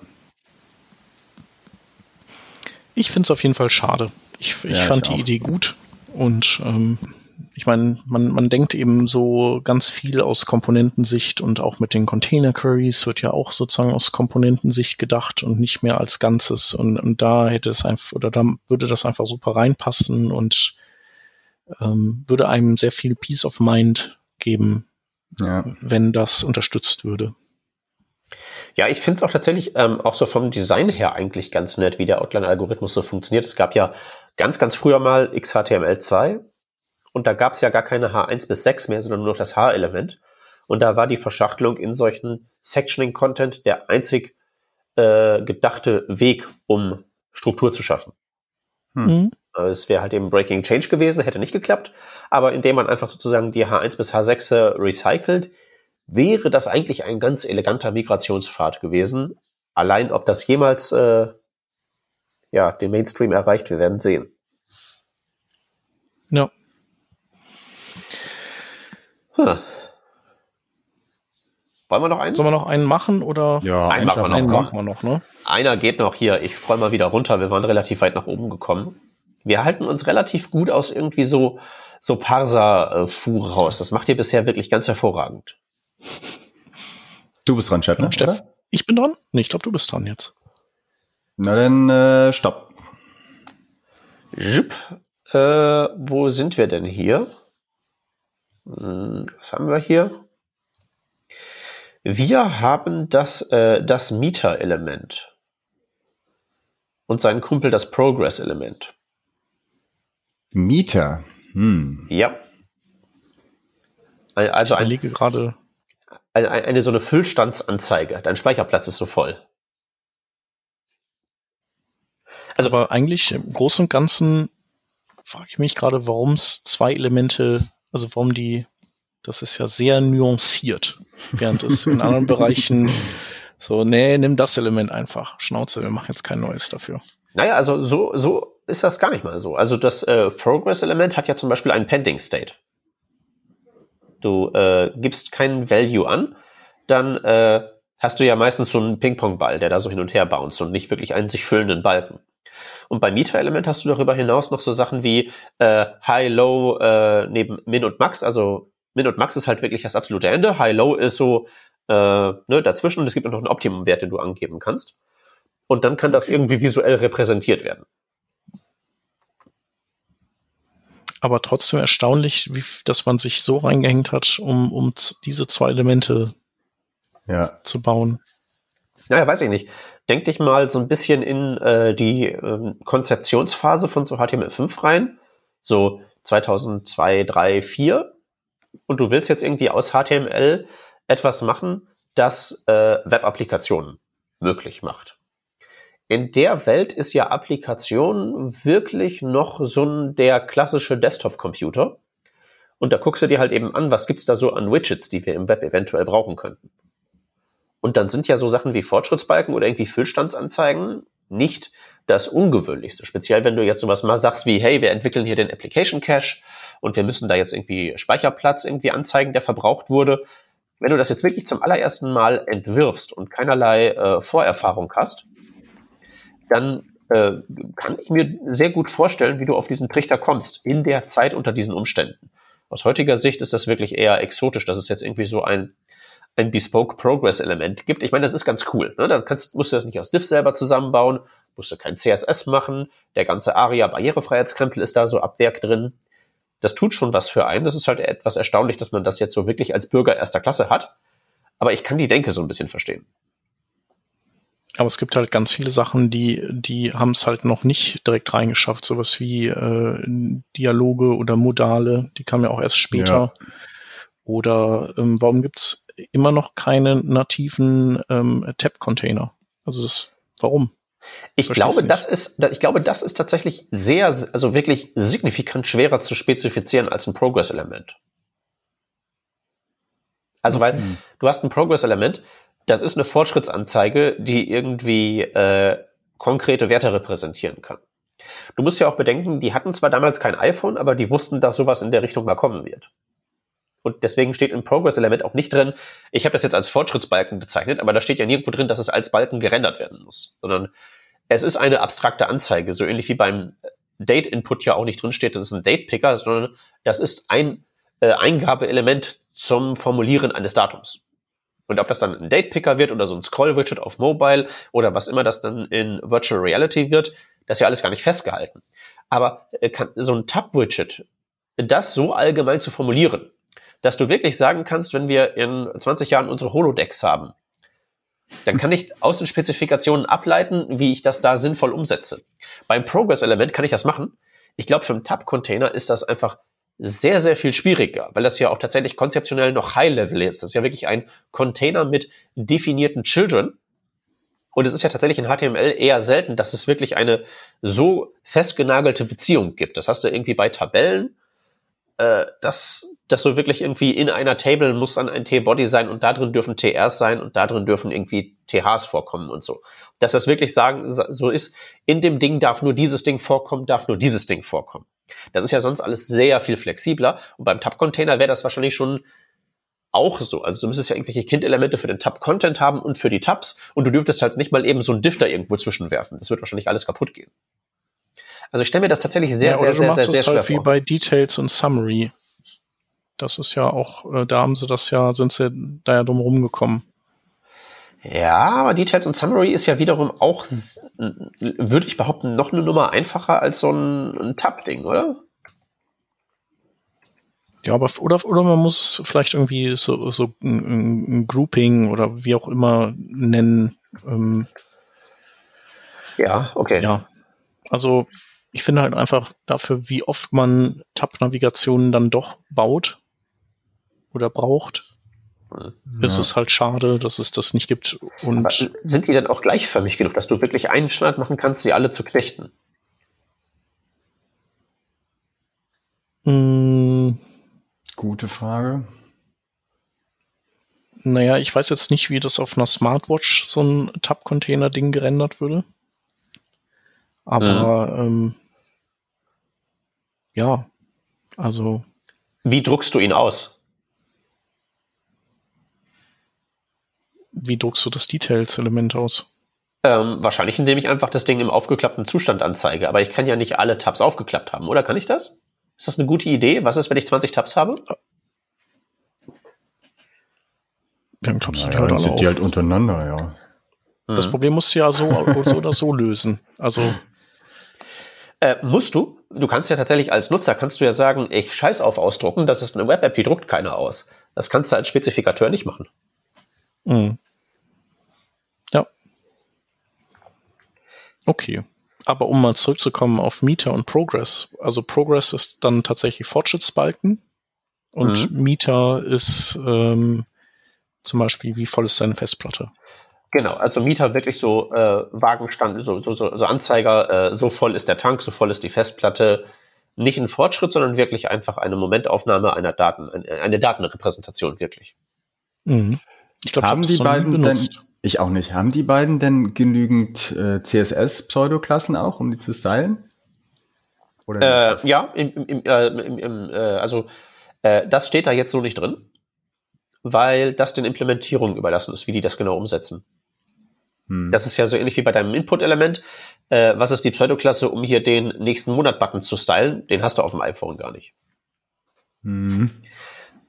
Ich finde es auf jeden Fall schade. Ich, ich ja, fand ich die Idee gut und ähm, ich meine, man, man denkt eben so ganz viel aus Komponentensicht und auch mit den Container Queries wird ja auch sozusagen aus Komponentensicht gedacht und nicht mehr als Ganzes. Und, und da hätte es einfach, oder da würde das einfach super reinpassen und ähm, würde einem sehr viel Peace of Mind geben, ja. wenn das unterstützt würde. Ja, ich finde es auch tatsächlich ähm, auch so vom Design her eigentlich ganz nett, wie der Outline-Algorithmus so funktioniert. Es gab ja ganz, ganz früher mal XHTML2 und da gab es ja gar keine H1 bis 6 mehr, sondern nur noch das H-Element. Und da war die Verschachtelung in solchen Sectioning-Content der einzig äh, gedachte Weg, um Struktur zu schaffen. Hm. Mhm. Also es wäre halt eben Breaking Change gewesen, hätte nicht geklappt. Aber indem man einfach sozusagen die H1 bis H6 recycelt, wäre das eigentlich ein ganz eleganter Migrationspfad gewesen. Allein ob das jemals äh, ja, den Mainstream erreicht, wir werden sehen. Ja. Hm. Wollen wir noch einen? Sollen wir noch einen machen oder? Ja, einen machen wir noch. Einen machen wir noch ne? Einer geht noch hier. Ich scroll mal wieder runter. Wir waren relativ weit nach oben gekommen. Wir halten uns relativ gut aus irgendwie so, so Parser-Fu raus. Das macht ihr bisher wirklich ganz hervorragend. Du bist dran, Chat, ne? Steff, ich bin dran? Nee, ich glaube, du bist dran jetzt. Na dann, äh, stopp. Jupp. Äh, wo sind wir denn hier? Hm, was haben wir hier? Wir haben das, äh, das Meter-Element und sein Kumpel das Progress-Element. Meter? Hm. Ja. Also ich liege gerade eine, eine, so eine Füllstandsanzeige. Dein Speicherplatz ist so voll. Also aber eigentlich im Großen und Ganzen frage ich mich gerade, warum es zwei Elemente also warum die, das ist ja sehr nuanciert, während es in anderen Bereichen So, nee, nimm das Element einfach. Schnauze, wir machen jetzt kein neues dafür. Naja, also so, so ist das gar nicht mal so. Also das äh, Progress-Element hat ja zum Beispiel einen Pending State. Du äh, gibst keinen Value an, dann äh, hast du ja meistens so einen Ping-Pong-Ball, der da so hin und her bounce und nicht wirklich einen sich füllenden Balken. Und beim Mieter-Element hast du darüber hinaus noch so Sachen wie äh, High, Low äh, neben Min und Max. Also Min und Max ist halt wirklich das absolute Ende. High, Low ist so äh, ne, dazwischen und es gibt noch einen Optimum-Wert, den du angeben kannst. Und dann kann das irgendwie visuell repräsentiert werden. Aber trotzdem erstaunlich, wie, dass man sich so reingehängt hat, um, um diese zwei Elemente ja. zu bauen. Naja, weiß ich nicht. Denk dich mal so ein bisschen in äh, die äh, Konzeptionsphase von so HTML5 rein. So 2002, 3, 4. Und du willst jetzt irgendwie aus HTML etwas machen, das äh, Web-Applikationen möglich macht. In der Welt ist ja Applikation wirklich noch so ein, der klassische Desktop-Computer. Und da guckst du dir halt eben an, was gibt's da so an Widgets, die wir im Web eventuell brauchen könnten. Und dann sind ja so Sachen wie Fortschrittsbalken oder irgendwie Füllstandsanzeigen nicht das Ungewöhnlichste. Speziell wenn du jetzt sowas mal sagst wie, hey, wir entwickeln hier den Application Cache und wir müssen da jetzt irgendwie Speicherplatz irgendwie anzeigen, der verbraucht wurde. Wenn du das jetzt wirklich zum allerersten Mal entwirfst und keinerlei äh, Vorerfahrung hast, dann äh, kann ich mir sehr gut vorstellen, wie du auf diesen Trichter kommst, in der Zeit unter diesen Umständen. Aus heutiger Sicht ist das wirklich eher exotisch, dass es jetzt irgendwie so ein ein Bespoke Progress Element gibt. Ich meine, das ist ganz cool. Ne? Dann kannst, musst du das nicht aus Diff selber zusammenbauen, musst du kein CSS machen. Der ganze ARIA Barrierefreiheitskrempel ist da so ab Werk drin. Das tut schon was für einen. Das ist halt etwas erstaunlich, dass man das jetzt so wirklich als Bürger erster Klasse hat. Aber ich kann die Denke so ein bisschen verstehen. Aber es gibt halt ganz viele Sachen, die, die haben es halt noch nicht direkt reingeschafft. Sowas wie äh, Dialoge oder Modale, die kamen ja auch erst später. Ja. Oder ähm, warum gibt's immer noch keine nativen ähm, Tab-Container? Also das, warum? Ich glaube, das ist, ich glaube, das ist tatsächlich sehr, also wirklich signifikant schwerer zu spezifizieren als ein Progress-Element. Also, weil mhm. du hast ein Progress-Element, das ist eine Fortschrittsanzeige, die irgendwie äh, konkrete Werte repräsentieren kann. Du musst ja auch bedenken, die hatten zwar damals kein iPhone, aber die wussten, dass sowas in der Richtung mal kommen wird. Und deswegen steht im Progress-Element auch nicht drin, ich habe das jetzt als Fortschrittsbalken bezeichnet, aber da steht ja nirgendwo drin, dass es als Balken gerendert werden muss, sondern es ist eine abstrakte Anzeige, so ähnlich wie beim Date-Input ja auch nicht drin steht, das ist ein Date-Picker, sondern das ist ein äh, Eingabeelement zum Formulieren eines Datums. Und ob das dann ein Date-Picker wird oder so ein Scroll-Widget auf Mobile oder was immer das dann in Virtual Reality wird, das ist ja alles gar nicht festgehalten. Aber äh, kann, so ein Tab-Widget, das so allgemein zu formulieren, dass du wirklich sagen kannst, wenn wir in 20 Jahren unsere Holodecks haben, dann kann ich aus den Spezifikationen ableiten, wie ich das da sinnvoll umsetze. Beim Progress-Element kann ich das machen. Ich glaube, für einen Tab-Container ist das einfach sehr, sehr viel schwieriger, weil das ja auch tatsächlich konzeptionell noch High-Level ist. Das ist ja wirklich ein Container mit definierten Children. Und es ist ja tatsächlich in HTML eher selten, dass es wirklich eine so festgenagelte Beziehung gibt. Das hast du irgendwie bei Tabellen äh, dass das so wirklich irgendwie in einer Table muss dann ein T-Body sein und da drin dürfen TRs sein und da drin dürfen irgendwie THs vorkommen und so. Dass das wirklich sagen, so ist, in dem Ding darf nur dieses Ding vorkommen, darf nur dieses Ding vorkommen. Das ist ja sonst alles sehr viel flexibler und beim Tab-Container wäre das wahrscheinlich schon auch so. Also du müsstest ja irgendwelche Kind-Elemente für den Tab-Content haben und für die Tabs und du dürftest halt nicht mal eben so ein Diff da irgendwo zwischenwerfen. Das wird wahrscheinlich alles kaputt gehen. Also ich stelle mir das tatsächlich sehr, ja, sehr, sehr, sehr, sehr schwer halt vor. wie bei Details und Summary. Das ist ja auch, äh, da haben sie das ja, sind sie da ja drum rumgekommen. Ja, aber Details und Summary ist ja wiederum auch, würde ich behaupten, noch eine Nummer einfacher als so ein, ein Tab-Ding, oder? Ja, aber oder, oder man muss vielleicht irgendwie so, so ein, ein Grouping oder wie auch immer nennen. Ähm, ja, okay. Ja. Also ich finde halt einfach dafür, wie oft man Tab-Navigationen dann doch baut oder braucht, ja. ist es halt schade, dass es das nicht gibt. Und Aber sind die dann auch gleichförmig genug, dass du wirklich einen Schnitt machen kannst, sie alle zu knechten? Hm. Gute Frage. Naja, ich weiß jetzt nicht, wie das auf einer Smartwatch so ein Tab-Container-Ding gerendert würde. Aber mhm. ähm, ja, also. Wie druckst du ihn aus? Wie druckst du das Details-Element aus? Ähm, wahrscheinlich, indem ich einfach das Ding im aufgeklappten Zustand anzeige. Aber ich kann ja nicht alle Tabs aufgeklappt haben, oder? Kann ich das? Ist das eine gute Idee? Was ist, wenn ich 20 Tabs habe? Dann klappst naja, du die halt, dann sind die halt untereinander, ja. Das mhm. Problem musst du ja so, so oder so lösen. Also. Äh, musst du? Du kannst ja tatsächlich als Nutzer, kannst du ja sagen, ich scheiß auf ausdrucken, das ist eine Web-App, die druckt keiner aus. Das kannst du als Spezifikateur nicht machen. Mhm. Ja. Okay. Aber um mal zurückzukommen auf Meter und Progress. Also Progress ist dann tatsächlich Fortschrittsbalken und mhm. Meter ist ähm, zum Beispiel, wie voll ist deine Festplatte? Genau, also Mieter wirklich so äh, Wagenstand, so, so, so, so Anzeiger, äh, so voll ist der Tank, so voll ist die Festplatte. Nicht ein Fortschritt, sondern wirklich einfach eine Momentaufnahme einer Daten, eine, eine Datenrepräsentation wirklich. Mhm. Ich glaub, haben ich die beiden denn, ich auch nicht, haben die beiden denn genügend äh, CSS-Pseudoklassen auch, um die zu stylen? Äh, ja, im, im, äh, im, im, äh, also äh, das steht da jetzt so nicht drin, weil das den Implementierungen überlassen ist, wie die das genau umsetzen. Hm. Das ist ja so ähnlich wie bei deinem Input-Element. Äh, was ist die Pseudoklasse, um hier den nächsten Monat-Button zu stylen? Den hast du auf dem iPhone gar nicht. Hm.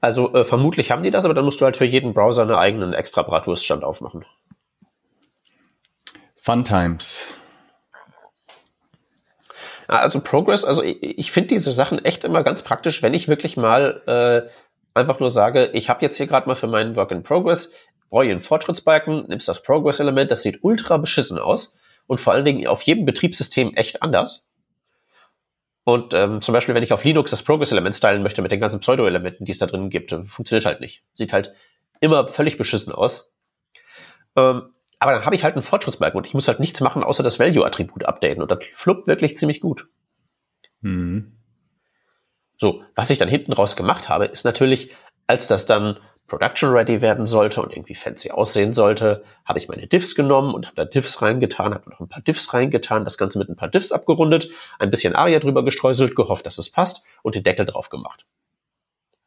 Also äh, vermutlich haben die das, aber dann musst du halt für jeden Browser einen eigenen extra Bratwurststand aufmachen. Fun Times. Also Progress, also ich, ich finde diese Sachen echt immer ganz praktisch, wenn ich wirklich mal äh, einfach nur sage, ich habe jetzt hier gerade mal für meinen Work in Progress brauche ich einen Fortschrittsbalken, nimmst das Progress-Element, das sieht ultra beschissen aus und vor allen Dingen auf jedem Betriebssystem echt anders. Und ähm, zum Beispiel, wenn ich auf Linux das Progress-Element stylen möchte mit den ganzen Pseudo-Elementen, die es da drin gibt, funktioniert halt nicht. Sieht halt immer völlig beschissen aus. Ähm, aber dann habe ich halt einen Fortschrittsbalken und ich muss halt nichts machen, außer das Value-Attribut updaten. Und das fluppt wirklich ziemlich gut. Mhm. So, was ich dann hinten raus gemacht habe, ist natürlich, als das dann Production Ready werden sollte und irgendwie fancy aussehen sollte, habe ich meine Diffs genommen und habe da Diffs reingetan, habe noch ein paar Diffs reingetan, das Ganze mit ein paar Diffs abgerundet, ein bisschen Aria drüber gestreuselt, gehofft, dass es passt und den Deckel drauf gemacht.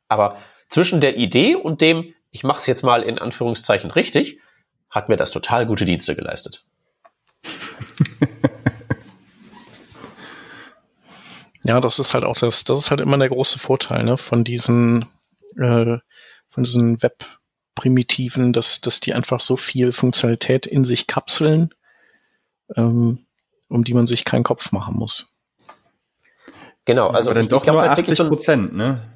Aber zwischen der Idee und dem, ich mache es jetzt mal in Anführungszeichen richtig, hat mir das total gute Dienste geleistet. ja, das ist halt auch das, das ist halt immer der große Vorteil ne, von diesen äh, von diesen Web-Primitiven, dass, dass die einfach so viel Funktionalität in sich kapseln, ähm, um die man sich keinen Kopf machen muss. Genau, also aber dann doch glaub, nur 80 Prozent, ne?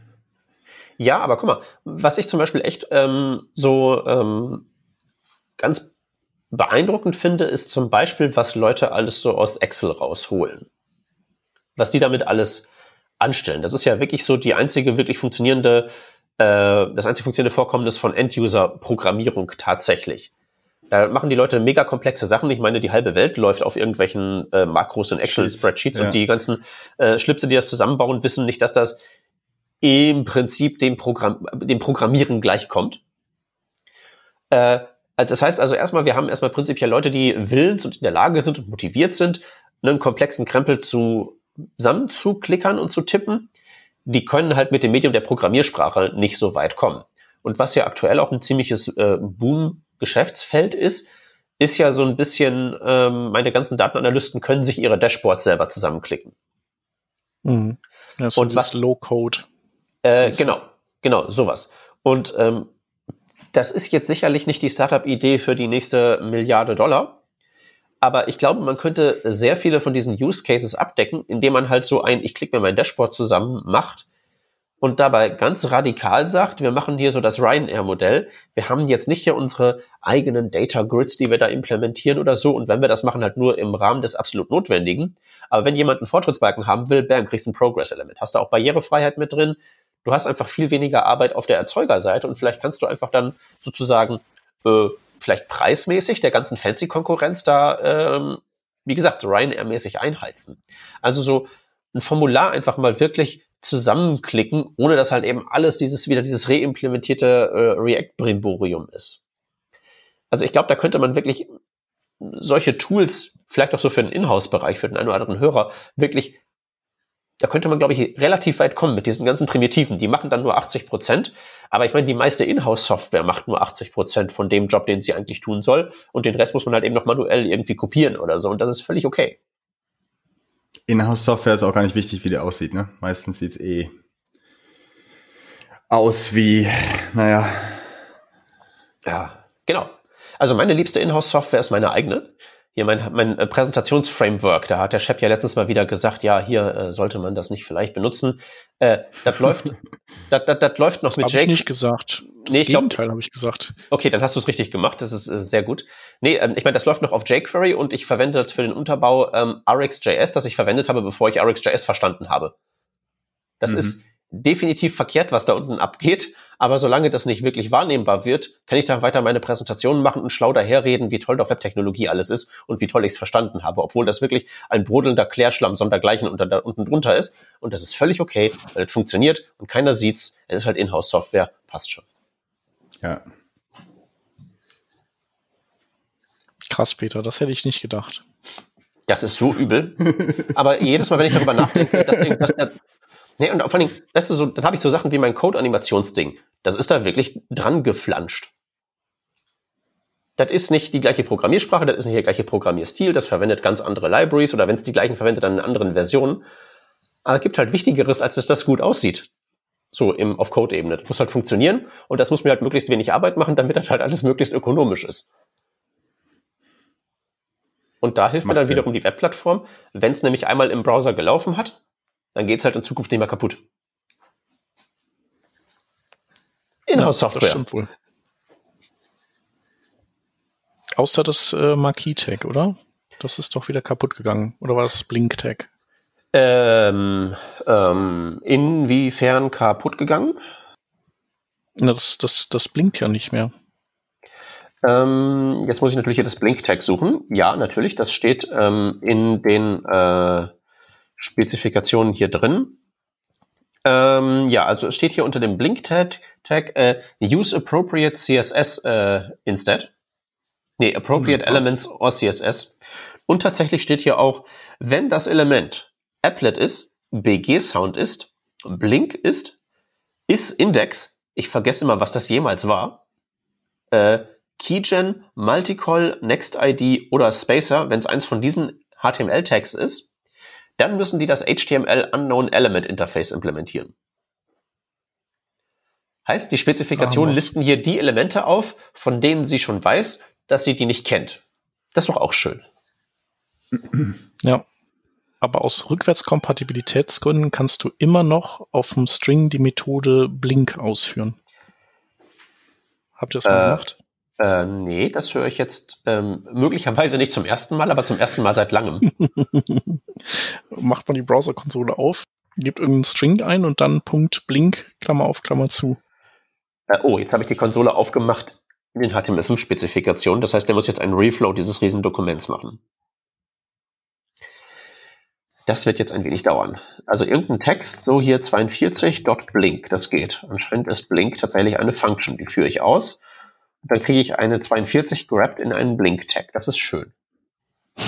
Ja, aber guck mal, was ich zum Beispiel echt ähm, so ähm, ganz beeindruckend finde, ist zum Beispiel, was Leute alles so aus Excel rausholen. Was die damit alles anstellen. Das ist ja wirklich so die einzige wirklich funktionierende äh, das einzig funktionierende Vorkommnis von End-User-Programmierung tatsächlich. Da machen die Leute mega komplexe Sachen. Ich meine, die halbe Welt läuft auf irgendwelchen äh, Makros und Excel-Spreadsheets ja. und die ganzen äh, Schlipse, die das zusammenbauen, wissen nicht, dass das im Prinzip dem, Programm, dem Programmieren gleichkommt. Äh, also das heißt also erstmal, wir haben erstmal prinzipiell Leute, die willens und in der Lage sind und motiviert sind, einen komplexen Krempel zusammenzuklickern und zu tippen die können halt mit dem Medium der Programmiersprache nicht so weit kommen. Und was ja aktuell auch ein ziemliches äh, Boom-Geschäftsfeld ist, ist ja so ein bisschen, ähm, meine ganzen Datenanalysten können sich ihre Dashboards selber zusammenklicken. Mhm. Ja, so und was Low-Code. Äh, genau, genau, sowas. Und ähm, das ist jetzt sicherlich nicht die Startup-Idee für die nächste Milliarde Dollar, aber ich glaube, man könnte sehr viele von diesen Use Cases abdecken, indem man halt so ein, ich klicke mir mein Dashboard zusammen, macht und dabei ganz radikal sagt, wir machen hier so das Ryanair-Modell. Wir haben jetzt nicht hier unsere eigenen Data Grids, die wir da implementieren oder so. Und wenn wir das machen, halt nur im Rahmen des absolut Notwendigen. Aber wenn jemand einen Fortschrittsbalken haben will, bam, kriegst du ein Progress-Element. Hast du auch Barrierefreiheit mit drin. Du hast einfach viel weniger Arbeit auf der Erzeugerseite und vielleicht kannst du einfach dann sozusagen äh, vielleicht preismäßig der ganzen Fancy-Konkurrenz da, ähm, wie gesagt, so Ryanair-mäßig einheizen. Also so ein Formular einfach mal wirklich zusammenklicken, ohne dass halt eben alles dieses wieder dieses reimplementierte äh, React-Brimborium ist. Also ich glaube, da könnte man wirklich solche Tools, vielleicht auch so für den Inhouse-Bereich, für den einen oder anderen Hörer, wirklich, da könnte man, glaube ich, relativ weit kommen mit diesen ganzen Primitiven. Die machen dann nur 80 Prozent, aber ich meine, die meiste Inhouse-Software macht nur 80 Prozent von dem Job, den sie eigentlich tun soll, und den Rest muss man halt eben noch manuell irgendwie kopieren oder so, und das ist völlig okay. Inhouse-Software ist auch gar nicht wichtig, wie die aussieht, ne? Meistens sieht's eh aus wie, naja. Ja, genau. Also meine liebste Inhouse-Software ist meine eigene. Hier mein, mein äh, Präsentationsframework, da hat der Chef ja letztens mal wieder gesagt, ja, hier äh, sollte man das nicht vielleicht benutzen. Äh, das läuft, das, das, das läuft noch das mit Jake. Ich nicht gesagt. Das nee, ich Gegenteil habe ich gesagt. Okay, dann hast du es richtig gemacht. Das ist äh, sehr gut. Nee, ähm, ich meine, das läuft noch auf jQuery und ich verwende für den Unterbau ähm, RxJS, das ich verwendet habe, bevor ich RxJS verstanden habe. Das mhm. ist definitiv verkehrt, was da unten abgeht. Aber solange das nicht wirklich wahrnehmbar wird, kann ich da weiter meine Präsentationen machen und schlau daherreden, wie toll doch Webtechnologie alles ist und wie toll ich es verstanden habe, obwohl das wirklich ein brodelnder Klärschlamm sondergleichen unter, da, unten drunter ist. Und das ist völlig okay, weil es funktioniert und keiner sieht's. Es ist halt Inhouse-Software, passt schon. Ja. Krass, Peter, das hätte ich nicht gedacht. Das ist so übel. Aber jedes Mal, wenn ich darüber nachdenke, das, Ding, das, Nee, und vor allen Dingen, weißt du, so, dann habe ich so Sachen wie mein Code-Animationsding. Das ist da wirklich dran geflanscht. Das ist nicht die gleiche Programmiersprache, das ist nicht der gleiche Programmierstil, das verwendet ganz andere Libraries oder wenn es die gleichen verwendet, dann in anderen Versionen. Aber es gibt halt Wichtigeres, als dass das gut aussieht. So im, auf Code-Ebene. Das muss halt funktionieren und das muss mir halt möglichst wenig Arbeit machen, damit das halt alles möglichst ökonomisch ist. Und da hilft Macht mir dann Sinn. wiederum die Webplattform, wenn es nämlich einmal im Browser gelaufen hat, dann geht es halt in Zukunft nicht mehr kaputt. Inhouse-Software. Ja, wohl. Außer das äh, Marquis-Tag, oder? Das ist doch wieder kaputt gegangen. Oder war das Blink-Tag? Ähm, ähm, inwiefern kaputt gegangen? Na, das, das, das blinkt ja nicht mehr. Ähm, jetzt muss ich natürlich hier das Blink-Tag suchen. Ja, natürlich, das steht ähm, in den äh, Spezifikationen hier drin. Ähm, ja, also es steht hier unter dem Blink-Tag Tag, äh, Use Appropriate CSS äh, instead. Nee, Appropriate Super. Elements or CSS. Und tatsächlich steht hier auch, wenn das Element Applet ist, BG Sound ist, Blink ist, is Index, ich vergesse immer, was das jemals war, äh, Keygen, Multicall, NextID oder Spacer, wenn es eins von diesen HTML-Tags ist, dann müssen die das HTML Unknown Element Interface implementieren. Heißt, die Spezifikationen listen hier die Elemente auf, von denen sie schon weiß, dass sie die nicht kennt. Das ist doch auch schön. Ja. Aber aus Rückwärtskompatibilitätsgründen kannst du immer noch auf dem String die Methode Blink ausführen. Habt ihr das mal äh, gemacht? Äh, nee, das höre ich jetzt ähm, möglicherweise nicht zum ersten Mal, aber zum ersten Mal seit langem. Macht man die Browser-Konsole auf, gibt irgendeinen String ein und dann Punkt Blink, Klammer auf, Klammer zu. Äh, oh, jetzt habe ich die Konsole aufgemacht in den HTML5-Spezifikationen. Das heißt, der muss jetzt einen Reflow dieses Riesendokuments machen. Das wird jetzt ein wenig dauern. Also irgendein Text, so hier 42.blink, das geht. Anscheinend ist Blink tatsächlich eine Function, die führe ich aus dann kriege ich eine 42 gerappt in einen Blink-Tag. Das ist schön.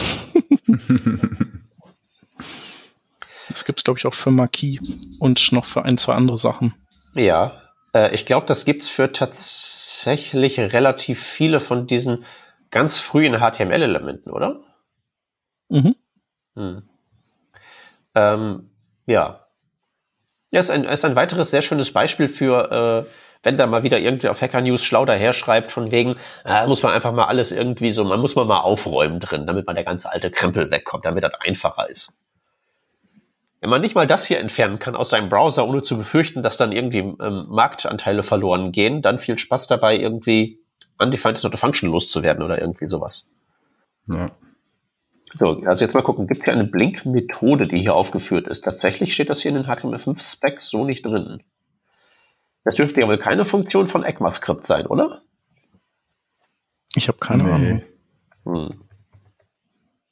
das gibt es, glaube ich, auch für Marquis und noch für ein, zwei andere Sachen. Ja, äh, ich glaube, das gibt es für tatsächlich relativ viele von diesen ganz frühen HTML-Elementen, oder? Mhm. Hm. Ähm, ja. Ja, ist ein, ist ein weiteres sehr schönes Beispiel für äh, wenn da mal wieder irgendwie auf Hacker News schlau daher schreibt, von wegen, äh, muss man einfach mal alles irgendwie so, man muss man mal aufräumen drin, damit man der ganze alte Krempel wegkommt, damit das einfacher ist. Wenn man nicht mal das hier entfernen kann aus seinem Browser, ohne zu befürchten, dass dann irgendwie ähm, Marktanteile verloren gehen, dann viel Spaß dabei, irgendwie undefined is not a function loszuwerden oder irgendwie sowas. Ja. So, also jetzt mal gucken, gibt es hier eine Blink-Methode, die hier aufgeführt ist? Tatsächlich steht das hier in den HTML5-Specs so nicht drin. Das dürfte ja wohl keine Funktion von ECMAScript sein, oder? Ich habe keine nee. Ahnung. Hm.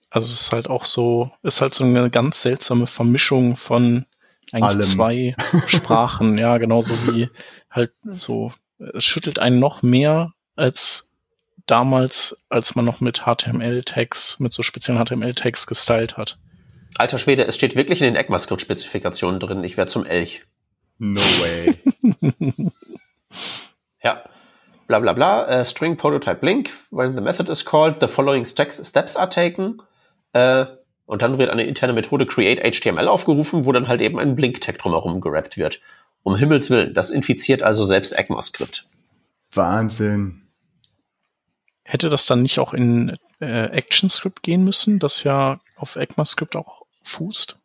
Also es ist halt auch so, ist halt so eine ganz seltsame Vermischung von eigentlich allem. zwei Sprachen, ja, genauso wie halt so, es schüttelt einen noch mehr als damals, als man noch mit HTML-Tags, mit so speziellen HTML-Tags gestylt hat. Alter Schwede, es steht wirklich in den ECMAScript-Spezifikationen drin. Ich werde zum Elch. No way. Ja. Bla bla bla. Uh, string prototype link. When the method is called, the following steps, steps are taken. Uh, und dann wird eine interne Methode create HTML aufgerufen, wo dann halt eben ein Blink-Tag drumherum gerappt wird. Um Himmels Willen, das infiziert also selbst ECMAScript. Wahnsinn. Hätte das dann nicht auch in äh, ActionScript gehen müssen, das ja auf ECMAScript auch fußt?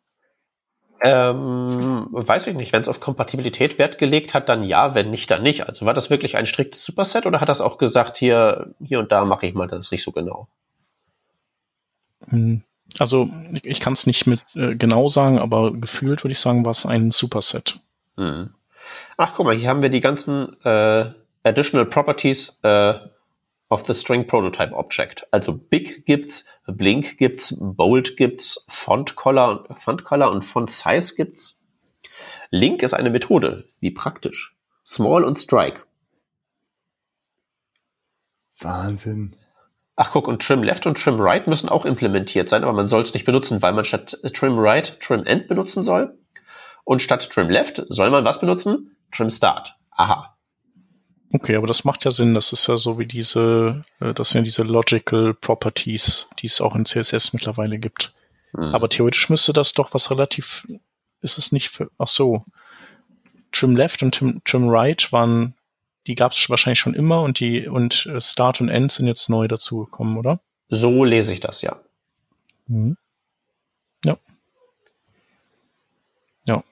Ähm, weiß ich nicht. Wenn es auf Kompatibilität Wert gelegt hat, dann ja, wenn nicht, dann nicht. Also war das wirklich ein striktes Superset oder hat das auch gesagt, hier, hier und da mache ich mal das nicht so genau? Hm. Also ich, ich kann es nicht mit äh, genau sagen, aber gefühlt würde ich sagen, war es ein Superset. Hm. Ach, guck mal, hier haben wir die ganzen äh, Additional Properties äh, of the String Prototype Object. Also Big gibt's, Blink gibt's, Bold gibt's, Font Color, Font Color und Font Size gibt's. Link ist eine Methode. Wie praktisch. Small und Strike. Wahnsinn. Ach guck, und Trim Left und Trim Right müssen auch implementiert sein, aber man soll es nicht benutzen, weil man statt Trim Right Trim End benutzen soll. Und statt Trim Left soll man was benutzen? Trim Start. Aha. Okay, aber das macht ja Sinn. Das ist ja so wie diese, äh, das sind ja diese Logical Properties, die es auch in CSS mittlerweile gibt. Hm. Aber theoretisch müsste das doch was relativ, ist es nicht für, ach so, Trim Left und Trim, Trim Right waren, die gab es wahrscheinlich schon immer und die, und äh, Start und End sind jetzt neu dazugekommen, oder? So lese ich das, ja. Mhm. Ja. Ja.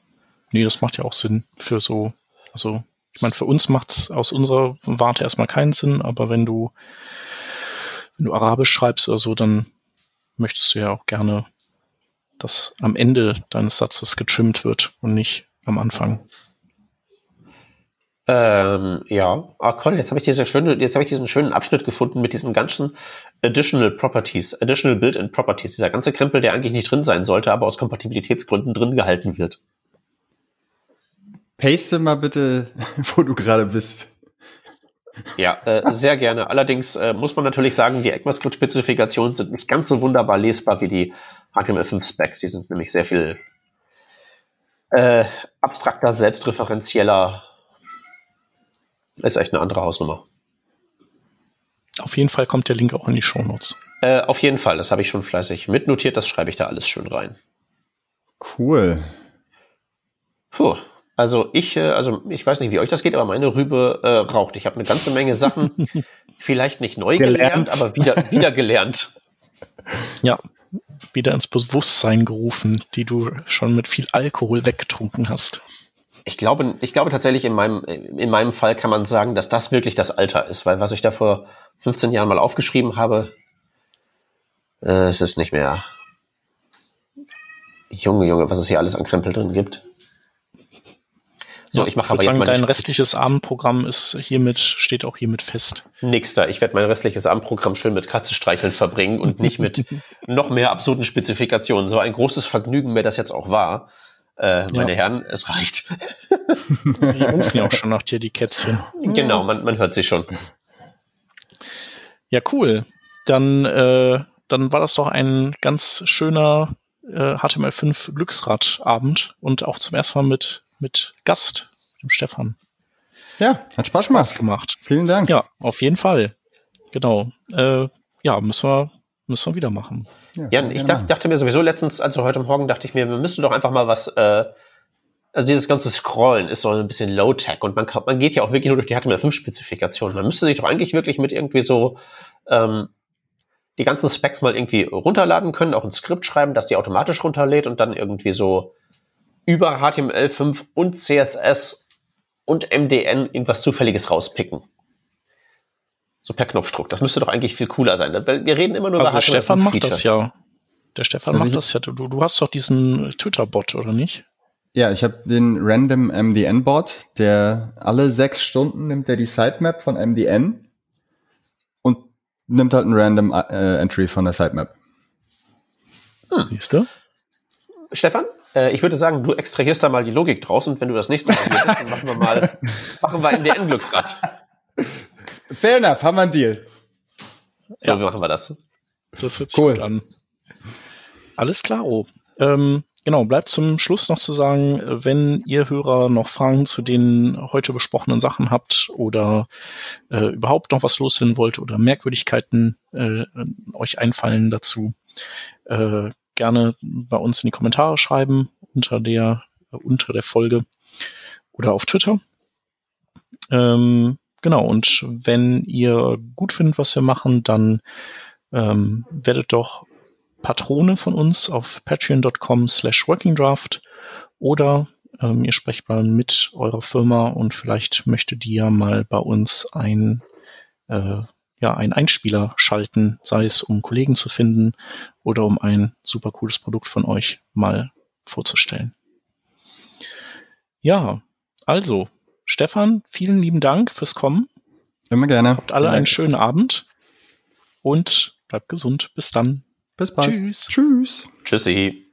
Nee, das macht ja auch Sinn für so, also, ich meine, für uns macht's aus unserer Warte erstmal keinen Sinn, aber wenn du, wenn du Arabisch schreibst oder so, dann möchtest du ja auch gerne, dass am Ende deines Satzes getrimmt wird und nicht am Anfang. Ähm, ja, ah, cool, jetzt habe ich diese schöne, jetzt habe ich diesen schönen Abschnitt gefunden mit diesen ganzen Additional Properties, Additional Built-in Properties, dieser ganze Krempel, der eigentlich nicht drin sein sollte, aber aus Kompatibilitätsgründen drin gehalten wird. Paste mal bitte, wo du gerade bist. Ja, äh, sehr gerne. Allerdings äh, muss man natürlich sagen, die ECMAScript-Spezifikationen sind nicht ganz so wunderbar lesbar wie die HTML5-Specs. Die sind nämlich sehr viel äh, abstrakter, selbstreferenzieller. Ist echt eine andere Hausnummer. Auf jeden Fall kommt der Link auch in die Shownotes. Äh, auf jeden Fall, das habe ich schon fleißig mitnotiert, das schreibe ich da alles schön rein. Cool. Puh. Also ich, äh, also ich weiß nicht, wie euch das geht, aber meine Rübe äh, raucht. Ich habe eine ganze Menge Sachen, vielleicht nicht neu gelernt, Gelernt. aber wieder, wieder gelernt. Ja, wieder ins Bewusstsein gerufen, die du schon mit viel Alkohol weggetrunken hast. Ich glaube, ich glaube tatsächlich in meinem, in meinem Fall kann man sagen, dass das wirklich das Alter ist, weil was ich da vor 15 Jahren mal aufgeschrieben habe, äh, es ist nicht mehr. Junge, Junge, was es hier alles an Krempel drin gibt. So, Ja, ich mache aber jetzt sagen, mal dein restliches Abendprogramm ist hiermit, steht auch hiermit fest. Nix da. Ich werde mein restliches Abendprogramm schön mit Katzenstreicheln verbringen und nicht mit noch mehr absurden Spezifikationen. So ein großes Vergnügen mir das jetzt auch war. Äh, meine Ja. Herren, es reicht. Die rufen ja auch schon nach dir, die Kätzchen. Genau, man, man hört sich schon. Ja, cool. Dann, äh, dann war das doch ein ganz schöner äh, HTML5 Glücksradabend und auch zum ersten Mal mit, mit Gast, dem Stefan. Ja, hat Spaß Spaß gemacht. gemacht. Vielen Dank. Ja, auf jeden Fall. Genau. Äh, ja, müssen wir, müssen wir wieder machen. Ja, wir ich dacht, dachte mir sowieso letztens, also heute Morgen dachte ich mir, wir müssten doch einfach mal was, äh, also dieses ganze Scrollen ist so ein bisschen Low-Tech und man, kann, man geht ja auch wirklich nur durch die HTML5-Spezifikationen. Man müsste sich doch eigentlich wirklich mit irgendwie so ähm, die ganzen Specs mal irgendwie runterladen können, auch ein Skript schreiben, das die automatisch runterlädt und dann irgendwie so über HTML5 und CSS und MDN irgendwas Zufälliges rauspicken. So per Knopfdruck. Das müsste doch eigentlich viel cooler sein. Weil Wir reden immer nur Also über der Stefan macht HTML5 das ja. Der Stefan Also macht das ja. Du, du hast doch diesen Twitter-Bot, oder nicht? Ja, ich habe den Random MDN Bot, der alle sechs Stunden nimmt er die Sitemap von MDN und nimmt halt ein Random äh, Entry von der Sitemap. Siehst du? Stefan, Äh, ich würde sagen, du extrahierst da mal die Logik draus und wenn du das nächste Mal hier bist, dann machen wir mal, machen wir ein DN-Glücksrad. Fair enough, haben wir einen Deal. So ja. machen wir das. Das hört sich cool. gut an. Alles klar, oh. Ähm, genau, bleibt zum Schluss noch zu sagen, wenn ihr Hörer noch Fragen zu den heute besprochenen Sachen habt oder äh, überhaupt noch was loswerden wollt oder Merkwürdigkeiten äh, euch einfallen dazu, äh, gerne bei uns in die Kommentare schreiben unter der äh, unter der Folge oder auf Twitter. Ähm, genau, und wenn ihr gut findet, was wir machen, dann ähm, werdet doch Patrone von uns auf patreon.com slash workingdraft oder ähm, ihr sprecht mal mit eurer Firma und vielleicht möchte die ja mal bei uns ein, äh, ja, einen Einspieler schalten, sei es um Kollegen zu finden oder um ein super cooles Produkt von euch mal vorzustellen. Ja, also, Stefan, vielen lieben Dank fürs Kommen. Immer gerne. Habt alle einen schönen Abend und bleibt gesund. Bis dann. Bis bald. Tschüss. Tschüss. Tschüssi.